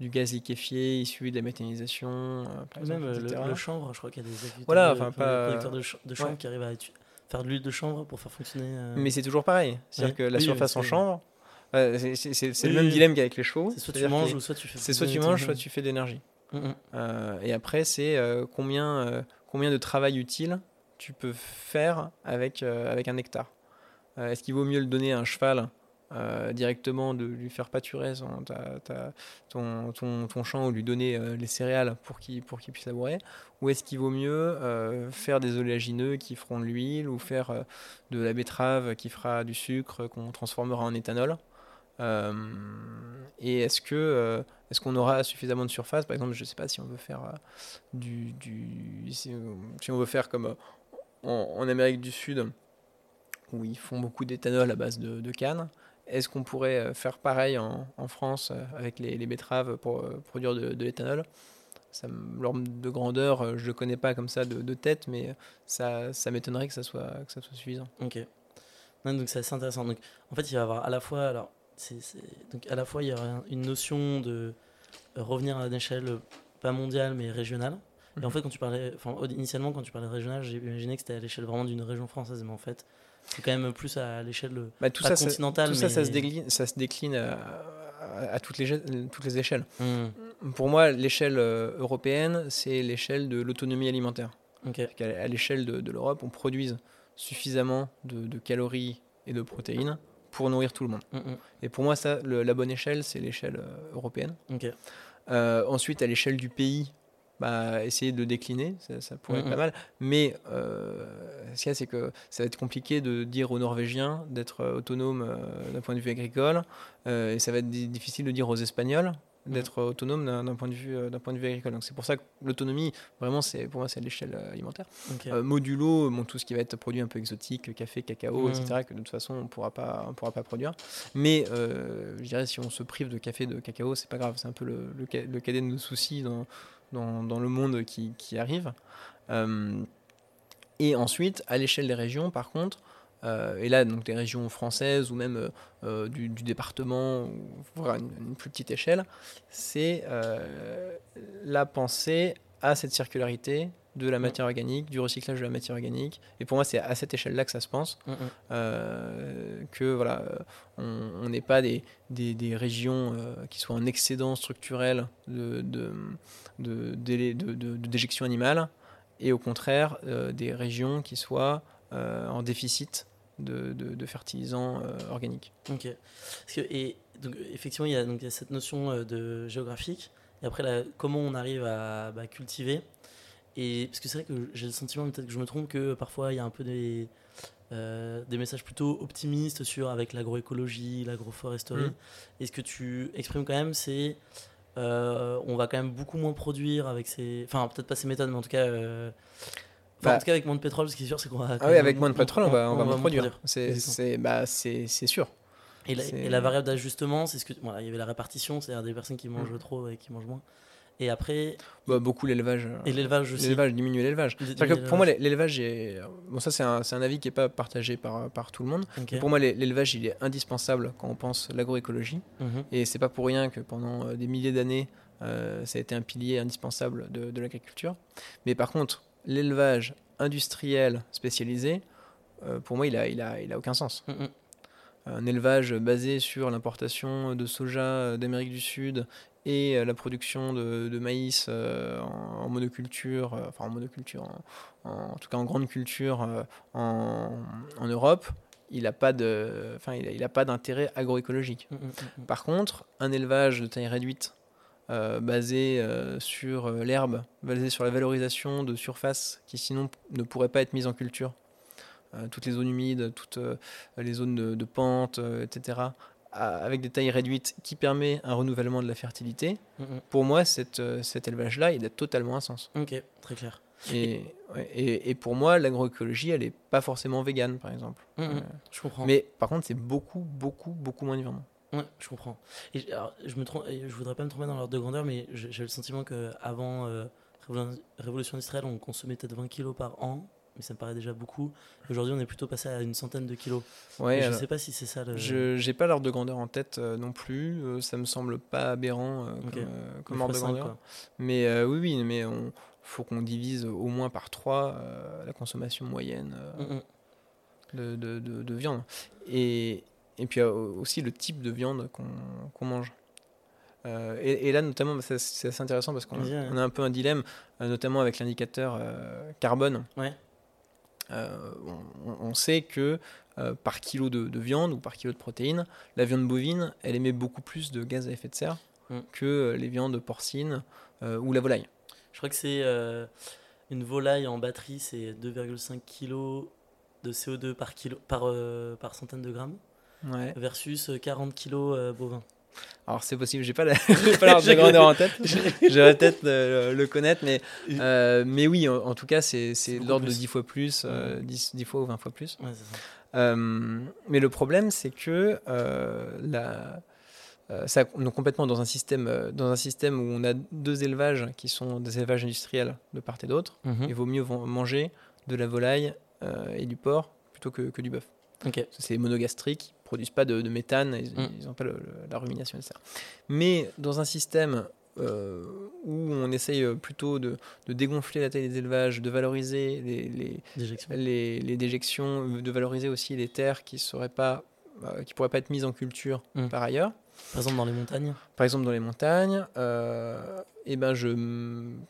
du gaz liquéfié issu de la méthanisation, par même le, chanvre, je crois qu'il y a des voilà, enfin, pas... producteurs de, chanvre qui arrivent à faire de l'huile de chanvre pour faire fonctionner. Mais c'est toujours pareil, c'est-à-dire que la surface en chanvre, c'est le même dilemme qu'avec les chevaux. C'est soit tu manges ou soit tu fais. C'est soit tu manges, soit tu fais de l'énergie. Mm, mm. euh, et après, c'est euh, combien, euh, combien de travail utile tu peux faire avec, avec un hectare. Est-ce qu'il vaut mieux le donner à un cheval directement, de lui faire pâturer ton, ton, ton, champ ou lui donner les céréales pour qu'il qu'il puisse labourer? Ou est-ce qu'il vaut mieux faire des oléagineux qui feront de l'huile ou faire de la betterave qui fera du sucre qu'on transformera en éthanol? euh, et est-ce que euh, est-ce qu'on aura suffisamment de surface? Par exemple, je ne sais pas si on veut faire euh, du, si, on veut faire comme en, Amérique du Sud où ils font beaucoup d'éthanol à base de, canne. Est-ce qu'on pourrait faire pareil en, en France avec les, betteraves pour produire de, l'éthanol? L'ordre de grandeur, je ne le connais pas comme ça de, tête, mais ça, ça m'étonnerait que ça soit que ça soit suffisant. Ok. donc c'est assez intéressant. Donc en fait, il va y avoir à la fois alors donc à la fois il y aura une notion de revenir à une échelle pas mondiale mais régionale. Et en mhm. fait, quand tu parlais, enfin, initialement, quand tu parlais régional, j'ai imaginé que c'était à l'échelle vraiment d'une région française, mais en fait, c'est quand même plus à l'échelle bah, tout ça, continentale. tout ça, ça se décline, ça se décline à, toutes, les, toutes les échelles. Hmm. Pour moi, l'échelle euh, européenne, c'est l'échelle de l'autonomie alimentaire. À l'échelle de, l'Europe, on produise suffisamment de, de, calories et de protéines pour nourrir tout le monde. Mm, mm. Et pour moi, ça, la bonne échelle, c'est l'échelle euh, européenne. Euh, ensuite, à l'échelle du pays, bah, essayer de décliner, ça, pourrait être mm, pas mal. Mais euh, ce qu'il y a, c'est que ça va être compliqué de dire aux Norvégiens d'être autonomes d'un point de vue agricole, et ça va être difficile de dire aux Espagnols d'être autonome d'un point de vue euh, d'un point de vue agricole. Donc c'est pour ça que l'autonomie vraiment c'est pour moi c'est à l'échelle euh, alimentaire. Euh, modulo, bon, tout ce qui va être produit un peu exotique, café, cacao, etc. Que de toute façon on pourra pas on pourra pas produire. Mais je dirais si on se prive de café, de cacao, c'est pas grave. C'est un peu le, le, cadet de nos soucis dans, dans, dans le monde qui, qui arrive. et ensuite, à l'échelle des régions, par contre, euh, et là, donc des régions françaises ou même euh, euh, du, département, voire une, une, plus petite échelle, c'est la pensée à cette circularité de la matière organique, du recyclage de la matière organique. Et pour moi, c'est à cette échelle-là que ça se pense, mm, mm. que voilà, on n'est pas des, des, des régions qui soient en excédent structurel de, de, de, de déjection animale, et au contraire, des régions qui soient en déficit de, de, fertilisants euh, organiques. Ok. Parce que, et donc, effectivement, il y, a, donc, il y a cette notion euh, de géographique. Et après, là, comment on arrive à bah, cultiver. Et parce que c'est vrai que j'ai le sentiment, peut-être que je me trompe, que parfois il y a un peu des, euh, des messages plutôt optimistes sur avec l'agroécologie, l'agroforesterie. Mmh. Et ce que tu exprimes quand même, c'est on va quand même beaucoup moins produire avec ces. Enfin, peut-être pas ces méthodes, mais en tout cas. Enfin, en bah. tout cas, avec moins de pétrole, ce qui est sûr, c'est qu'on va. Ah oui, avec moins de pétrole, on, va, on, va, moins produire. C'est bah, sûr. Et la, et la variable d'ajustement, c'est ce que. Voilà, il y avait la répartition, c'est-à-dire des personnes qui mangent mm. trop et qui mangent moins. Et après. Bah, beaucoup l'élevage. Et l'élevage aussi. L'élevage, diminuer l'élevage. Pour moi, l'élevage, bon, ça, c'est un, un, avis qui n'est pas partagé par, par tout le monde. Pour moi, l'élevage, il est indispensable quand on pense l'agroécologie. Mhm. Et c'est pas pour rien que pendant euh, des milliers d'années, euh, ça a été un pilier indispensable de, de l'agriculture. Mais par contre, l'élevage industriel spécialisé, euh, pour moi, il a, il a, il a aucun sens. Mm, mm. Un élevage basé sur l'importation de soja euh, d'Amérique du Sud et euh, la production de, maïs en, monoculture, enfin en monoculture, en, tout cas en grande culture en, Europe, il n'a pas de, enfin il, a, pas d'intérêt agroécologique. Mm, Par contre, un élevage de taille réduite euh, basée euh, sur euh, l'herbe, basée sur la valorisation de surfaces qui sinon ne pourraient pas être mises en culture. Toutes les zones humides, toutes les zones de, de pente, etc., avec des tailles réduites qui permet un renouvellement de la fertilité. Pour moi, cette, cet élevage-là, il a totalement un sens. Ok, très clair. Et, ouais, et, et pour moi, l'agroécologie, elle n'est pas forcément végane, par exemple. Euh, Je comprends. mais par contre, c'est beaucoup, beaucoup, beaucoup moins violent. Ouais, je comprends. Et j- alors, je me trompe, et je voudrais pas me tromper dans l'ordre de grandeur, mais j'ai le sentiment que avant euh, Révolu- Révolution industrielle, on consommait peut-être 20 kilos par an, mais ça me paraît déjà beaucoup. Aujourd'hui, on est plutôt passé à une centaine de kilos. Ouais, je alors, sais pas si c'est ça le. je n'ai pas l'ordre de grandeur en tête euh, non plus. euh, ça me semble pas aberrant euh, comme, euh, ordre de grandeur. quoi. Mais euh, oui, oui, mais on faut qu'on divise au moins par 3 la consommation moyenne euh, de, de- de- de viande. Et, et puis aussi le type de viande qu'on mange. Euh, et, et là, notamment, bah, c'est assez intéressant parce qu'on ouais. a un peu un dilemme, euh, notamment avec l'indicateur euh, carbone. Ouais. Euh, on, on sait que par kilo de, de viande ou par kilo de protéines, la viande bovine, elle émet beaucoup plus de gaz à effet de serre Mm. que les viandes porcines ou la volaille. Je crois que c'est une volaille en batterie, c'est 2,5 kilos de CO2 par, kilo, par, par centaine de grammes, Ouais. versus euh, 40 kilos euh, bovins. Alors c'est possible, j'ai pas la- l'ordre de grandeur en tête. J'aurais peut-être le, le connaître, mais, euh, mais oui, en, en tout cas, c'est l'ordre de plus. 10 fois plus, euh, 10, 10 fois ou 20 fois plus. Ouais, c'est ça. Euh, mais le problème, c'est que euh, la, euh, ça, on est complètement dans un, système, euh, dans un système où on a deux élevages qui sont des élevages industriels de part et d'autre. Mhm. Il vaut mieux manger de la volaille euh, et du porc plutôt que, que du bœuf. Ok. C'est monogastrique, produisent pas de, de méthane, ils Mm. n'ont pas le- le- la rumination, etc. Mais dans un système euh, où on essaye euh, plutôt de, de dégonfler la taille des élevages, de valoriser les, les, Déjection. les, les déjections, de valoriser aussi les terres qui seraient pas euh, qui pourraient pas être mises en culture Mm. par ailleurs. Par exemple, dans les montagnes. Par exemple dans les montagnes, euh, eh ben je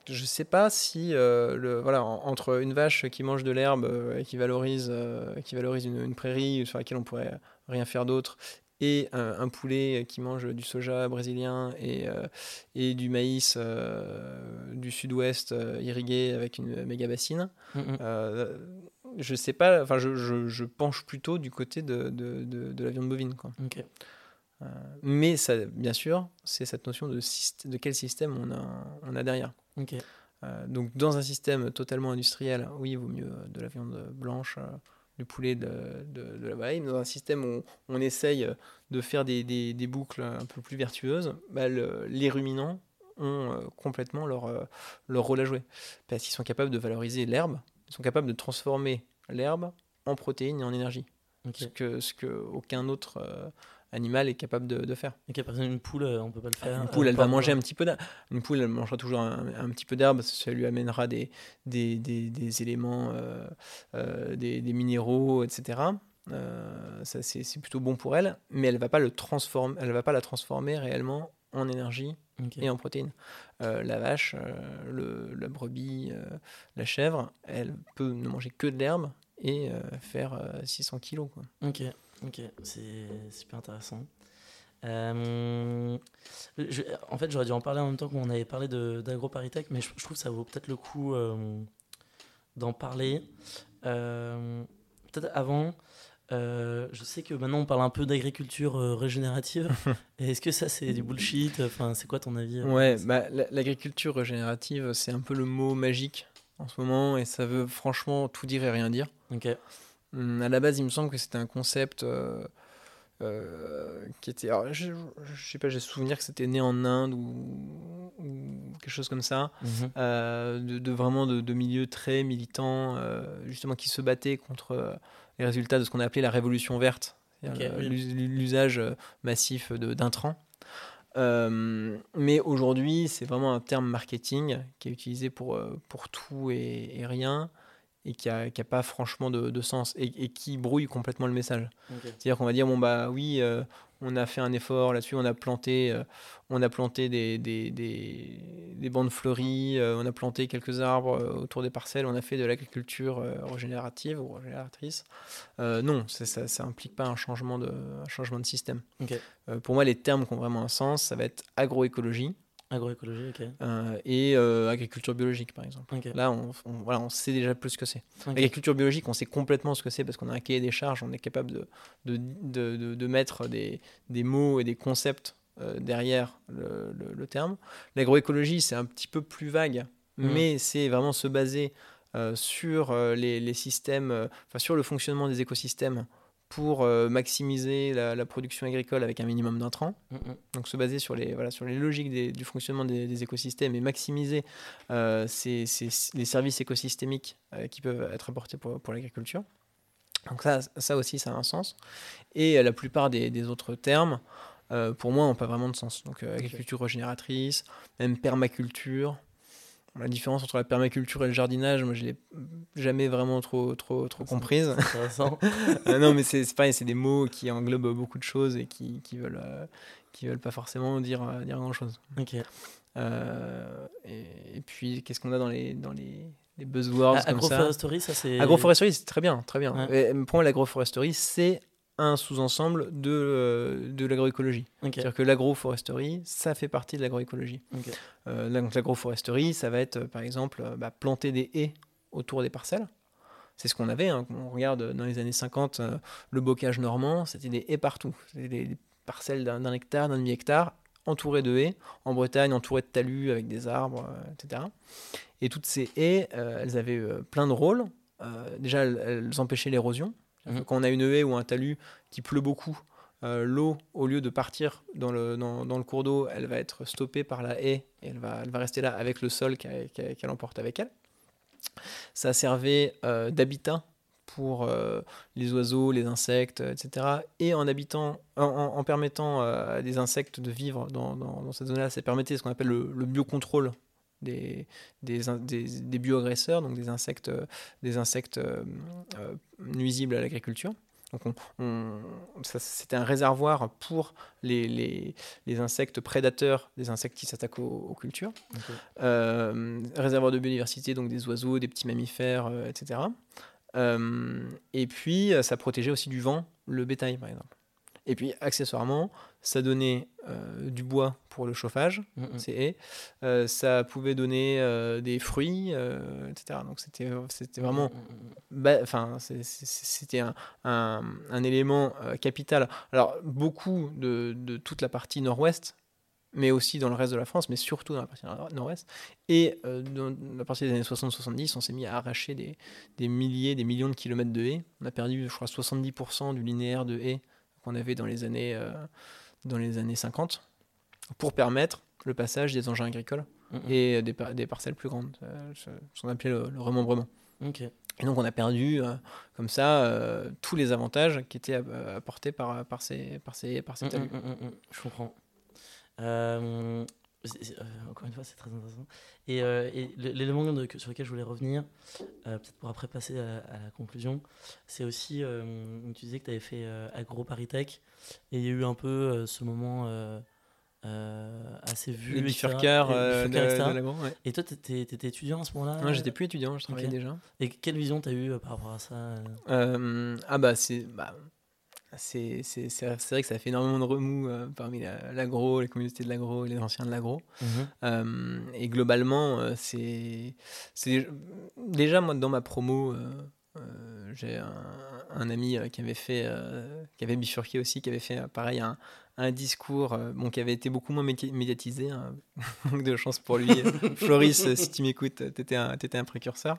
je sais pas si le voilà en- entre une vache qui mange de l'herbe et qui valorise qui valorise une, une prairie sur laquelle on pourrait rien faire d'autre et un, un poulet qui mange du soja brésilien et, euh, et du maïs euh, du sud-ouest euh, irrigué avec une méga bassine, Mhm. euh, je sais pas, enfin je, je- je penche plutôt du côté de, de, de- de la viande bovine quoi. Mais ça, bien sûr, c'est cette notion de, de quel système on a, on a derrière. Donc dans un système totalement industriel, oui, il vaut mieux de la viande blanche, du poulet, de, de, de la volaille. Dans un système où on essaye de faire des, des- des boucles un peu plus vertueuses, bah, le- les ruminants ont euh, complètement leur, euh, leur rôle à jouer. Parce qu'ils sont capables de valoriser l'herbe, ils sont capables de transformer l'herbe en protéines et en énergie. Ce que, ce que aucun autre euh, animal est capable de, de faire. Ok, par exemple, une poule, euh, on peut pas le faire. Une poule, Euh, elle va manger un petit peu d'herbe. Une poule, elle mangera toujours un, un petit peu d'herbe, ça lui amènera des, des, des, des éléments, euh, euh, des, des minéraux, etc. Euh, ça, c'est c'est plutôt bon pour elle, mais elle va pas le transformer, elle va pas la transformer réellement en énergie et en protéines. Euh, la vache, euh, le, la brebis, euh, la chèvre, elle peut ne manger que de l'herbe et faire euh, 600 kilos. Quoi. Ok, ok, c'est super intéressant. Euh, je- en fait, j'aurais dû en parler en même temps qu'on avait parlé d'AgroParisTech, mais je, je trouve que ça vaut peut-être le coup euh, d'en parler. Euh, peut-être avant, je sais que maintenant on parle un peu d'agriculture régénérative. Est-ce que ça c'est du bullshit? Enfin, c'est quoi ton avis Ouais, bah, la- l'agriculture régénérative, c'est un peu le mot magique en ce moment et ça veut franchement tout dire et rien dire. Ok, à la base, il me semble que c'était un concept euh, euh, qui était. alors, je, je sais pas, j'ai souvenir que c'était né en Inde ou, ou quelque chose comme ça, Mhm. euh, de, de vraiment de, de milieux très militants, justement qui se battaient contre les résultats de ce qu'on a appelé la révolution verte, c'est-à-dire Ok, le- oui. l'us- l'usage massif d'intrants. Euh, mais aujourd'hui, c'est vraiment un terme marketing qui est utilisé pour, pour tout et, et rien et qui n'a qui a pas franchement de, de sens et, et qui brouille complètement le message. C'est-à-dire qu'on va dire, bon bah oui, euh, on a fait un effort là-dessus, on a planté, euh, on a planté des, des, des, des bandes fleuries, euh, on a planté quelques arbres autour des parcelles, on a fait de l'agriculture régénérative ou régénératrice. Non, ça, ça, implique pas un changement de, un changement de système. Pour moi, les termes qui ont vraiment un sens, ça va être agroécologie Agroécologie, ok. euh, et euh, agriculture biologique, par exemple. Là, on, on- voilà, on sait déjà plus ce que c'est. Ok. L'agriculture biologique, on sait complètement ce que c'est parce qu'on a un cahier des charges, on est capable de, de, de, de- de mettre des, des mots et des concepts euh, derrière le, le- le terme. L'agroécologie, c'est un petit peu plus vague, Mhm. mais c'est vraiment se baser sur les, les systèmes, enfin sur le fonctionnement des écosystèmes pour euh, maximiser la, la production agricole avec un minimum d'intrants. Mm, mm. Donc se baser sur les, voilà, sur les logiques des- du fonctionnement des, des écosystèmes et maximiser euh, ces- ces- les services écosystémiques euh, qui peuvent être apportés pour, pour l'agriculture. Donc ça, ça aussi, ça a un sens. Et la plupart des, des autres termes, pour moi, n'ont pas vraiment de sens. Donc agriculture régénératrice, même permaculture. La différence entre la permaculture et le jardinage, moi, je l'ai jamais vraiment trop, trop, trop comprise. Intéressant. Euh, non, mais c'est c'est pareil, c'est des mots qui englobent beaucoup de choses et qui, qui veulent, euh, qui veulent pas forcément dire, euh, dire grand chose. ok. et, et puis, qu'est-ce qu'on a dans les, dans les, les buzzwords Ah, comme ça? Agroforesterie, ça c'est. Agroforesterie, c'est très bien, très bien. Ouais. Et pour moi, l'agroforesterie, c'est un sous-ensemble de, euh, de l'agroécologie. C'est-à-dire que l'agroforesterie, ça fait partie de l'agroécologie. Euh, donc l'agroforesterie, ça va être, euh, par exemple, bah, planter des haies autour des parcelles. C'est ce qu'on avait. hein. On regarde dans les années 50, euh, le bocage normand, c'était des haies partout. C'était des, des parcelles d'un hectare, d'un demi-hectare, entourées de haies. En Bretagne, entourées de talus avec des arbres, etc. Et toutes ces haies, elles avaient plein de rôles. Déjà, elles, elles empêchaient l'érosion. Que Quand on a une haie ou un talus qui pleut beaucoup, euh, l'eau, au lieu de partir dans le, cours d'eau, elle va être stoppée par la haie et elle va, rester là avec le sol qu'elle emporte avec elle. Ça servait euh, d'habitat pour euh, les oiseaux, les insectes, euh, etc. Et en, permettant euh, à des insectes de vivre dans, cette zone-là, ça permettait ce qu'on appelle le, le biocontrôle des, des, des, des bioagresseurs, donc des insectes, euh, des insectes euh, euh, nuisibles à l'agriculture. Donc on- c'était un réservoir pour les, les- les insectes prédateurs, des insectes qui s'attaquent aux, aux cultures. Euh, réservoir de biodiversité, donc des oiseaux, des petits mammifères, etc. Et puis, ça protégeait aussi du vent le bétail, par exemple. Et puis, accessoirement, ça donnait euh, du bois pour le chauffage, Mm, mm. ces haies. Euh, ça pouvait donner euh, des fruits, euh, etc. Donc, c'était c'était vraiment Mm, mm, bah, enfin, c'est- c'est- c'était un, un- un élément capital. Alors, beaucoup de, de toute la partie nord-ouest, mais aussi dans le reste de la France, mais surtout dans la partie nord- nord-ouest. Et euh, dans la partie des années 60-70, on s'est mis à arracher des, des milliers, des millions de kilomètres de haies. On a perdu, je crois, 70% du linéaire de haies qu'on avait dans les années, euh, dans les années 50 pour permettre le passage des engins agricoles et des, par- des parcelles plus grandes, euh, ce qu'on appelait le- le remembrement. Ok. Et donc on a perdu euh, comme ça euh, tous les avantages qui étaient apportés par, par ces, par ces, par ces Mm, talus. mm, mm, mm, mm. Je comprends. Euh, encore une fois, c'est très intéressant. Et, euh, et l'élément sur lequel je voulais revenir, euh, peut-être pour après passer à, à la conclusion, c'est aussi, euh, tu disais que tu avais fait Agro Paris Tech, et il y a eu un peu ce moment assez vu. Les euh, de, ouais. Et toi, tu étais, étudiant à ce moment-là Moi j'étais plus étudiant, je travaillais déjà. Et quelle vision tu as eue par rapport à ça ah bah c'est bah, c'est vrai que ça fait énormément de remous euh, parmi la- l'agro, les communautés de l'agro et les anciens de l'agro. Euh, et globalement, euh, c'est c'est- déjà moi dans ma promo, euh, j'ai un, un ami euh, qui avait fait, euh, qui avait bifurqué aussi, qui avait fait pareil un, un discours, bon qui avait été beaucoup moins médi- médiatisé. hein. Manque de chance pour lui, Floris, si tu m'écoutes, t'étais un, t'étais un précurseur.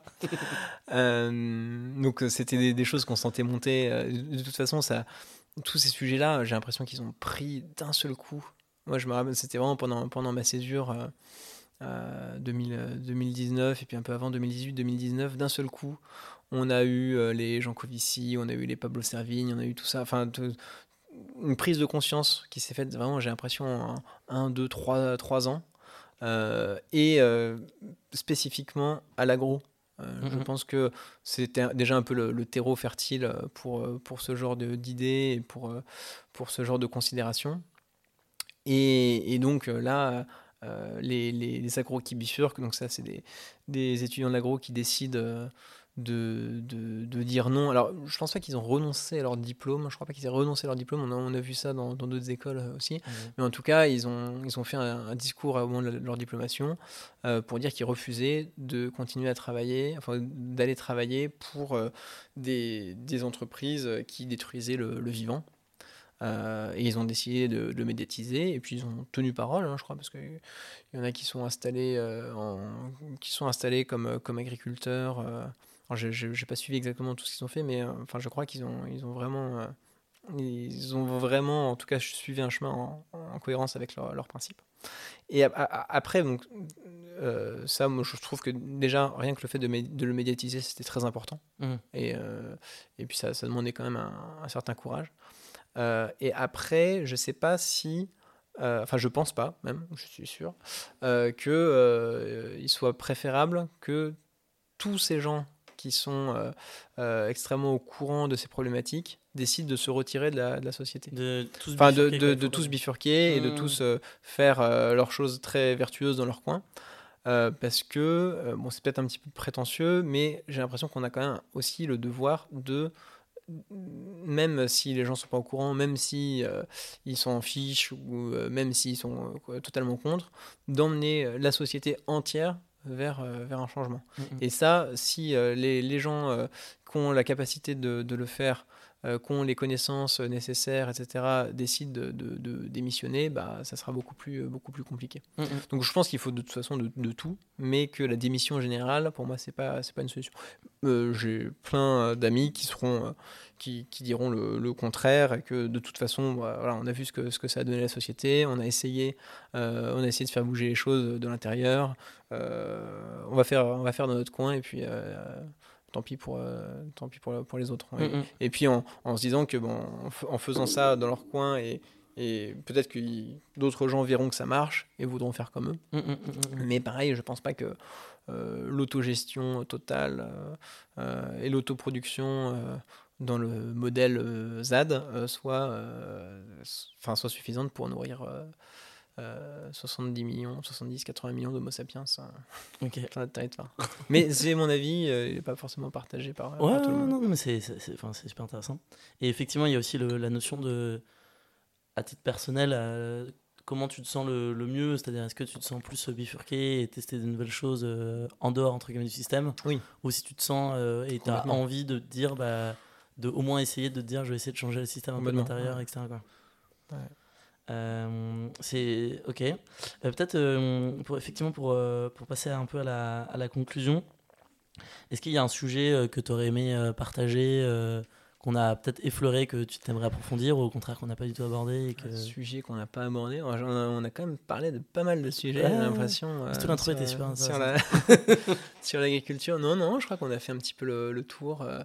Donc c'était des, des choses qu'on sentait monter. De, toute façon, ça, tous ces sujets-là, j'ai l'impression qu'ils ont pris d'un seul coup. Moi, je me rappelle, c'était vraiment pendant, pendant ma césure. euh, euh, 2000, euh, 2019 et puis un peu avant 2018-2019, d'un seul coup, on a eu euh, les Jean Covici, on a eu les Pablo Servigne, on a eu tout ça, enfin une prise de conscience qui s'est faite vraiment, j'ai l'impression, en 1, 2, 3, 3 ans, euh, et euh, spécifiquement à l'agro. Euh, Je Mhm. pense que c'était déjà un peu le, le terreau fertile pour, pour ce genre de- d'idées et pour, pour ce genre de considérations. Et, et donc là, les, les, les agros qui bifurquent, donc ça c'est des, des étudiants de l'agro qui décident euh, de, de, dire non. Alors, je pense pas qu'ils ont renoncé à leur diplôme. Je crois pas qu'ils aient renoncé à leur diplôme. On a, on a vu ça dans d'autres écoles aussi. Mmh. Mais en tout cas, ils ont, ils ont fait un, discours au moment de leur diplomation euh, pour dire qu'ils refusaient de continuer à travailler, enfin, d'aller travailler pour euh, des, des, entreprises qui détruisaient le, vivant. Euh, et ils ont décidé de, le médiatiser et puis ils ont tenu parole, hein, je crois, parce qu'il y en a qui sont installés, en, qui sont installés comme, comme agriculteurs je n'ai pas suivi exactement tout ce qu'ils ont fait, mais euh, enfin, je crois qu'ils ont, ils ont vraiment. Euh, ils ont vraiment, en tout cas, suivi un chemin en, cohérence avec leurs leur principes. Et après, donc, euh, ça, moi, je trouve que déjà, rien que le fait de, de le médiatiser, c'était très important. Mmh. Et, et puis, ça, ça, demandait quand même un, certain courage. et après, je sais pas si. Enfin, je pense pas, même, je suis sûr, qu'il soit préférable que tous ces gens qui sont euh, euh, extrêmement au courant de ces problématiques décident de se retirer de la, de la société. De tous enfin, bifurquer, de, de, tous bifurquer et de mmh. tous euh, faire leurs choses très vertueuses dans leur coin. parce que, bon, c'est peut-être un petit peu prétentieux, mais j'ai l'impression qu'on a quand même aussi le devoir de même si les gens sont pas au courant, même si ils s'en en fichent ou même s'ils sont totalement contre, d'emmener la société entière vers, euh, vers un changement. Mm, mm. Et ça, si euh, les, les, gens euh, qui ont la capacité de, de le faire, qui ont les connaissances nécessaires, etc., décident de, de, démissionner, bah, ça sera beaucoup plus, beaucoup plus compliqué. Mm, Donc je pense qu'il faut de toute façon de, tout, mais que la démission générale, pour moi, c'est pas, c'est pas une solution. J'ai plein d'amis qui seront qui, diront le, contraire et que de toute façon, bah, voilà, on a vu ce que, ce que ça a donné à la société, on a essayé, euh, on a essayé de faire bouger les choses de l'intérieur, euh, on, va faire, on va faire dans notre coin et puis euh, tant pis pour, tant pis pour, pour les autres. Et, puis en, en, se disant que bon, en faisant ça dans leur coin et, et peut-être que d'autres gens verront que ça marche et voudront faire comme eux. Mais pareil, je pense pas que l'autogestion totale et l'autoproduction dans le modèle euh, ZAD euh, soit, euh, soit suffisante pour nourrir 70 millions, 70, 80 millions d'Homo sapiens. Ok. mais c'est mon avis, il n'est pas forcément partagé par, ouais, tout le monde. Non, mais c'est super intéressant. Et effectivement, il y a aussi le, la notion de, à titre personnel, comment tu te sens le, le mieux C'est-à-dire, est-ce que tu te sens plus bifurqué et tester de nouvelles choses en dehors entre guillemets, du système? Oui. Ou si tu te sens et tu as envie de te dire, bah de au moins essayer de dire je vais essayer de changer le système un peu de l'intérieur, etc. Euh, c'est ok. Euh, peut-être euh, pour effectivement pour, passer un peu à la, à la conclusion, est-ce qu'il y a un sujet que tu aurais aimé partager qu'on a peut-être effleuré, que tu t'aimerais approfondir, ou au contraire qu'on n'a pas du tout abordé et que... Un sujet qu'on n'a pas abordé, on a, quand même parlé de pas mal de sujets, j'ai l'impression. Euh, tout l'intro était super Sur l'agriculture, non, non, je crois qu'on a fait un petit peu le, tour. Euh.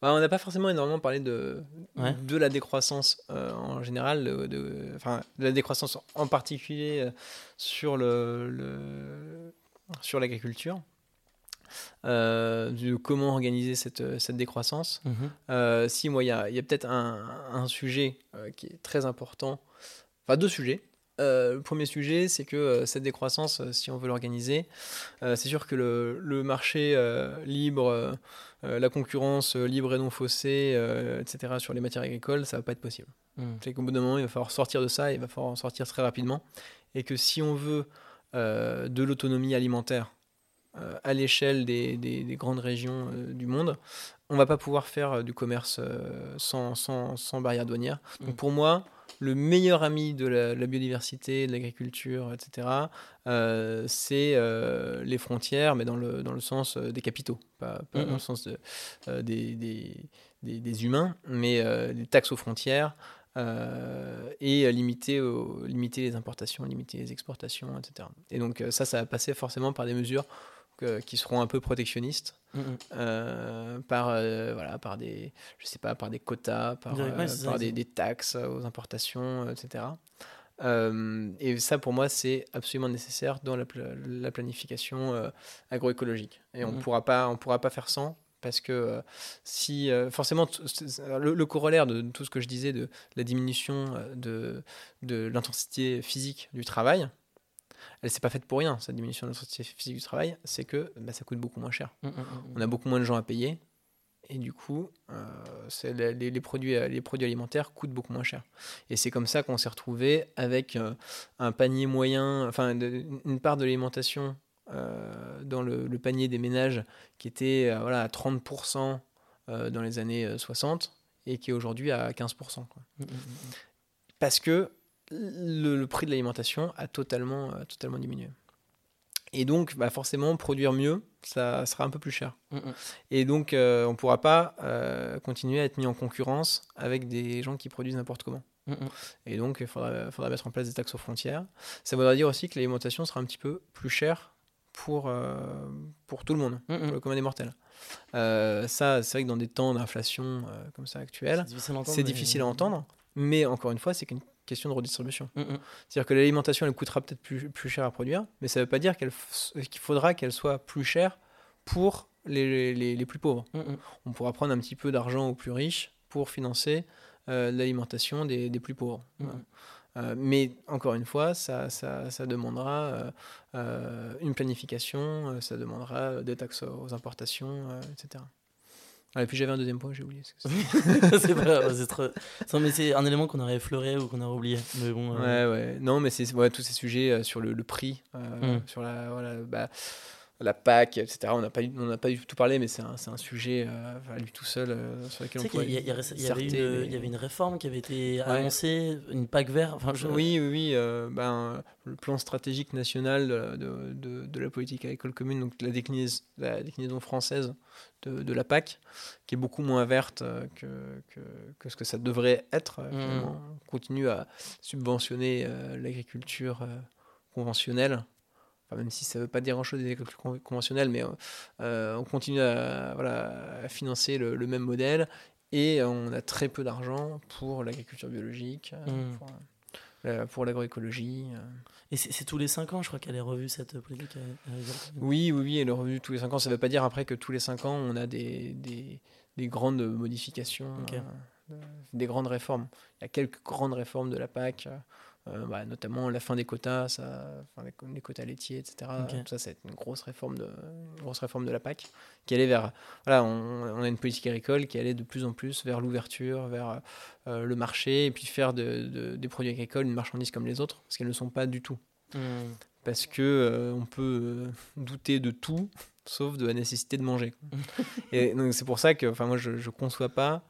Bah, on n'a pas forcément énormément parlé de, de la décroissance euh, en général, de, de, enfin, de la décroissance en particulier sur le, le sur l'agriculture. Euh, de comment organiser cette, euh, cette décroissance. Mhm. Euh, si, moi, il y a, y a peut-être un, un, sujet qui est très important, enfin deux sujets. le premier sujet, c'est que cette décroissance, si on veut l'organiser, c'est sûr que le, le marché libre, la concurrence libre et non faussée, etc., sur les matières agricoles, ça va pas être possible. Mhm. C'est qu'au bout d'un moment, il va falloir sortir de ça, il va falloir en sortir très rapidement. Et que si on veut de l'autonomie alimentaire à l'échelle des, des, grandes régions euh, du monde, on va pas pouvoir faire euh, du commerce sans, sans, sans, barrière douanière. Donc mm. pour moi, le meilleur ami de la, biodiversité, de l'agriculture, etc., c'est les frontières, mais dans le, dans le sens des capitaux, pas, pas dans le sens de, des, des, des, humains, mais des taxes aux frontières. et limiter, limiter les importations, limiter les exportations, etc. Et donc ça, ça va passer forcément par des mesures qui seront un peu protectionnistes mm, mm. euh, par euh, voilà par des je sais pas par des quotas par, euh, par des, des, taxes aux importations etc et ça pour moi c'est absolument nécessaire dans la, la planification agroécologique. Et on mm, pourra pas on pourra pas faire sans parce que si forcément le, corollaire de tout ce que je disais de la diminution de, de l'intensité physique du travail elle s'est pas faite pour rien, cette diminution de l'intensité physique du travail, c'est que bah, ça coûte beaucoup moins cher. Mm, mm, mm, On a beaucoup moins de gens à payer, et du coup, euh, c'est les, les- les produits, euh, les produits alimentaires coûtent beaucoup moins cher. Et c'est comme ça qu'on s'est retrouvé avec euh, un panier moyen, enfin de- une part de l'alimentation euh, dans le, le panier des ménages qui était voilà, à 30% euh, dans les années euh, 60 et qui est aujourd'hui à 15%. quoi. mm, mm, mm. Parce que le, le prix de l'alimentation a totalement, euh, totalement diminué. Et donc, bah, forcément, produire mieux, ça sera un peu plus cher. Mm, mm. Et donc, euh, on ne pourra pas euh, continuer à être mis en concurrence avec des gens qui produisent n'importe comment. Mm. Et donc, il faudra, faudra mettre en place des taxes aux frontières. Ça voudra dire aussi que l'alimentation sera un petit peu plus chère pour, euh, pour tout le monde, pour le commun des mortels. Ça, c'est vrai que dans des temps d'inflation comme ça actuels, C'est difficile à entendre. mais- difficile à entendre. Mais encore une fois, c'est qu'une question de redistribution. Mm, mm. C'est-à-dire que l'alimentation, elle coûtera peut-être plus, plus cher à produire, mais ça ne veut pas dire f- qu'il faudra qu'elle soit plus chère pour les, les- les plus pauvres. Mm. On pourra prendre un petit peu d'argent aux plus riches pour financer euh, l'alimentation des, des plus pauvres. Mm. Euh, mais encore une fois, ça, ça, ça demandera euh, euh, une planification, euh, ça demandera euh, des taxes aux importations, euh, etc. Ah, et puis j'avais un deuxième point, j'ai oublié. c'est pas grave, c'est trop... non, mais c'est un élément qu'on aurait effleuré ou qu'on aurait oublié. Mais bon. euh, Ouais, ouais. Non, mais c'est ouais, tous ces sujets euh, sur le, le prix, euh, Mm. sur la, voilà, bah, la PAC, etc. On n'a pas, on pas du tout parlé, mais c'est un, c'est un sujet euh, à lui tout seul euh, sur lequel on pourrait il y avait une, mais- il y avait une réforme qui avait été Ouais. annoncée, une PAC vert. Enfin, je... Oui, oui, oui. euh, ben, le plan stratégique national de, de- de- de la politique agricole commune, donc la, déclinaison, la déclinaison française de, la PAC, qui est beaucoup moins verte que, que, que ce que ça devrait être. finalement. On continue à subventionner l'agriculture conventionnelle. Enfin, même si ça ne veut pas dire grand-chose des con- conventionnelles, mais euh, euh, on continue à, voilà, à financer le, le même modèle et on a très peu d'argent pour l'agriculture biologique, euh, Mhm. pour, euh, pour l'agroécologie. Et c'est tous les 5 ans, je crois qu'elle est revue cette politique. Oui, oui, oui, et le revenu tous les 5 ans, ça ne veut pas dire après que tous les 5 ans, on a des, des, des grandes modifications, euh, des grandes réformes. Il y a quelques grandes réformes de la PAC, euh, bah, notamment la fin des quotas, ça, enfin, les, les quotas laitiers, etc. Ok. Ça, c'est une grosse réforme de, une grosse réforme de la PAC qui allait vers. Voilà, on, on a une politique agricole qui allait de plus en plus vers l'ouverture, vers euh, le marché, et puis faire de, de- des produits agricoles une marchandise comme les autres, parce qu'elles ne sont pas du tout Mm. parce que euh, on peut douter de tout sauf de la nécessité de manger. et donc c'est pour ça que enfin moi je ne conçois pas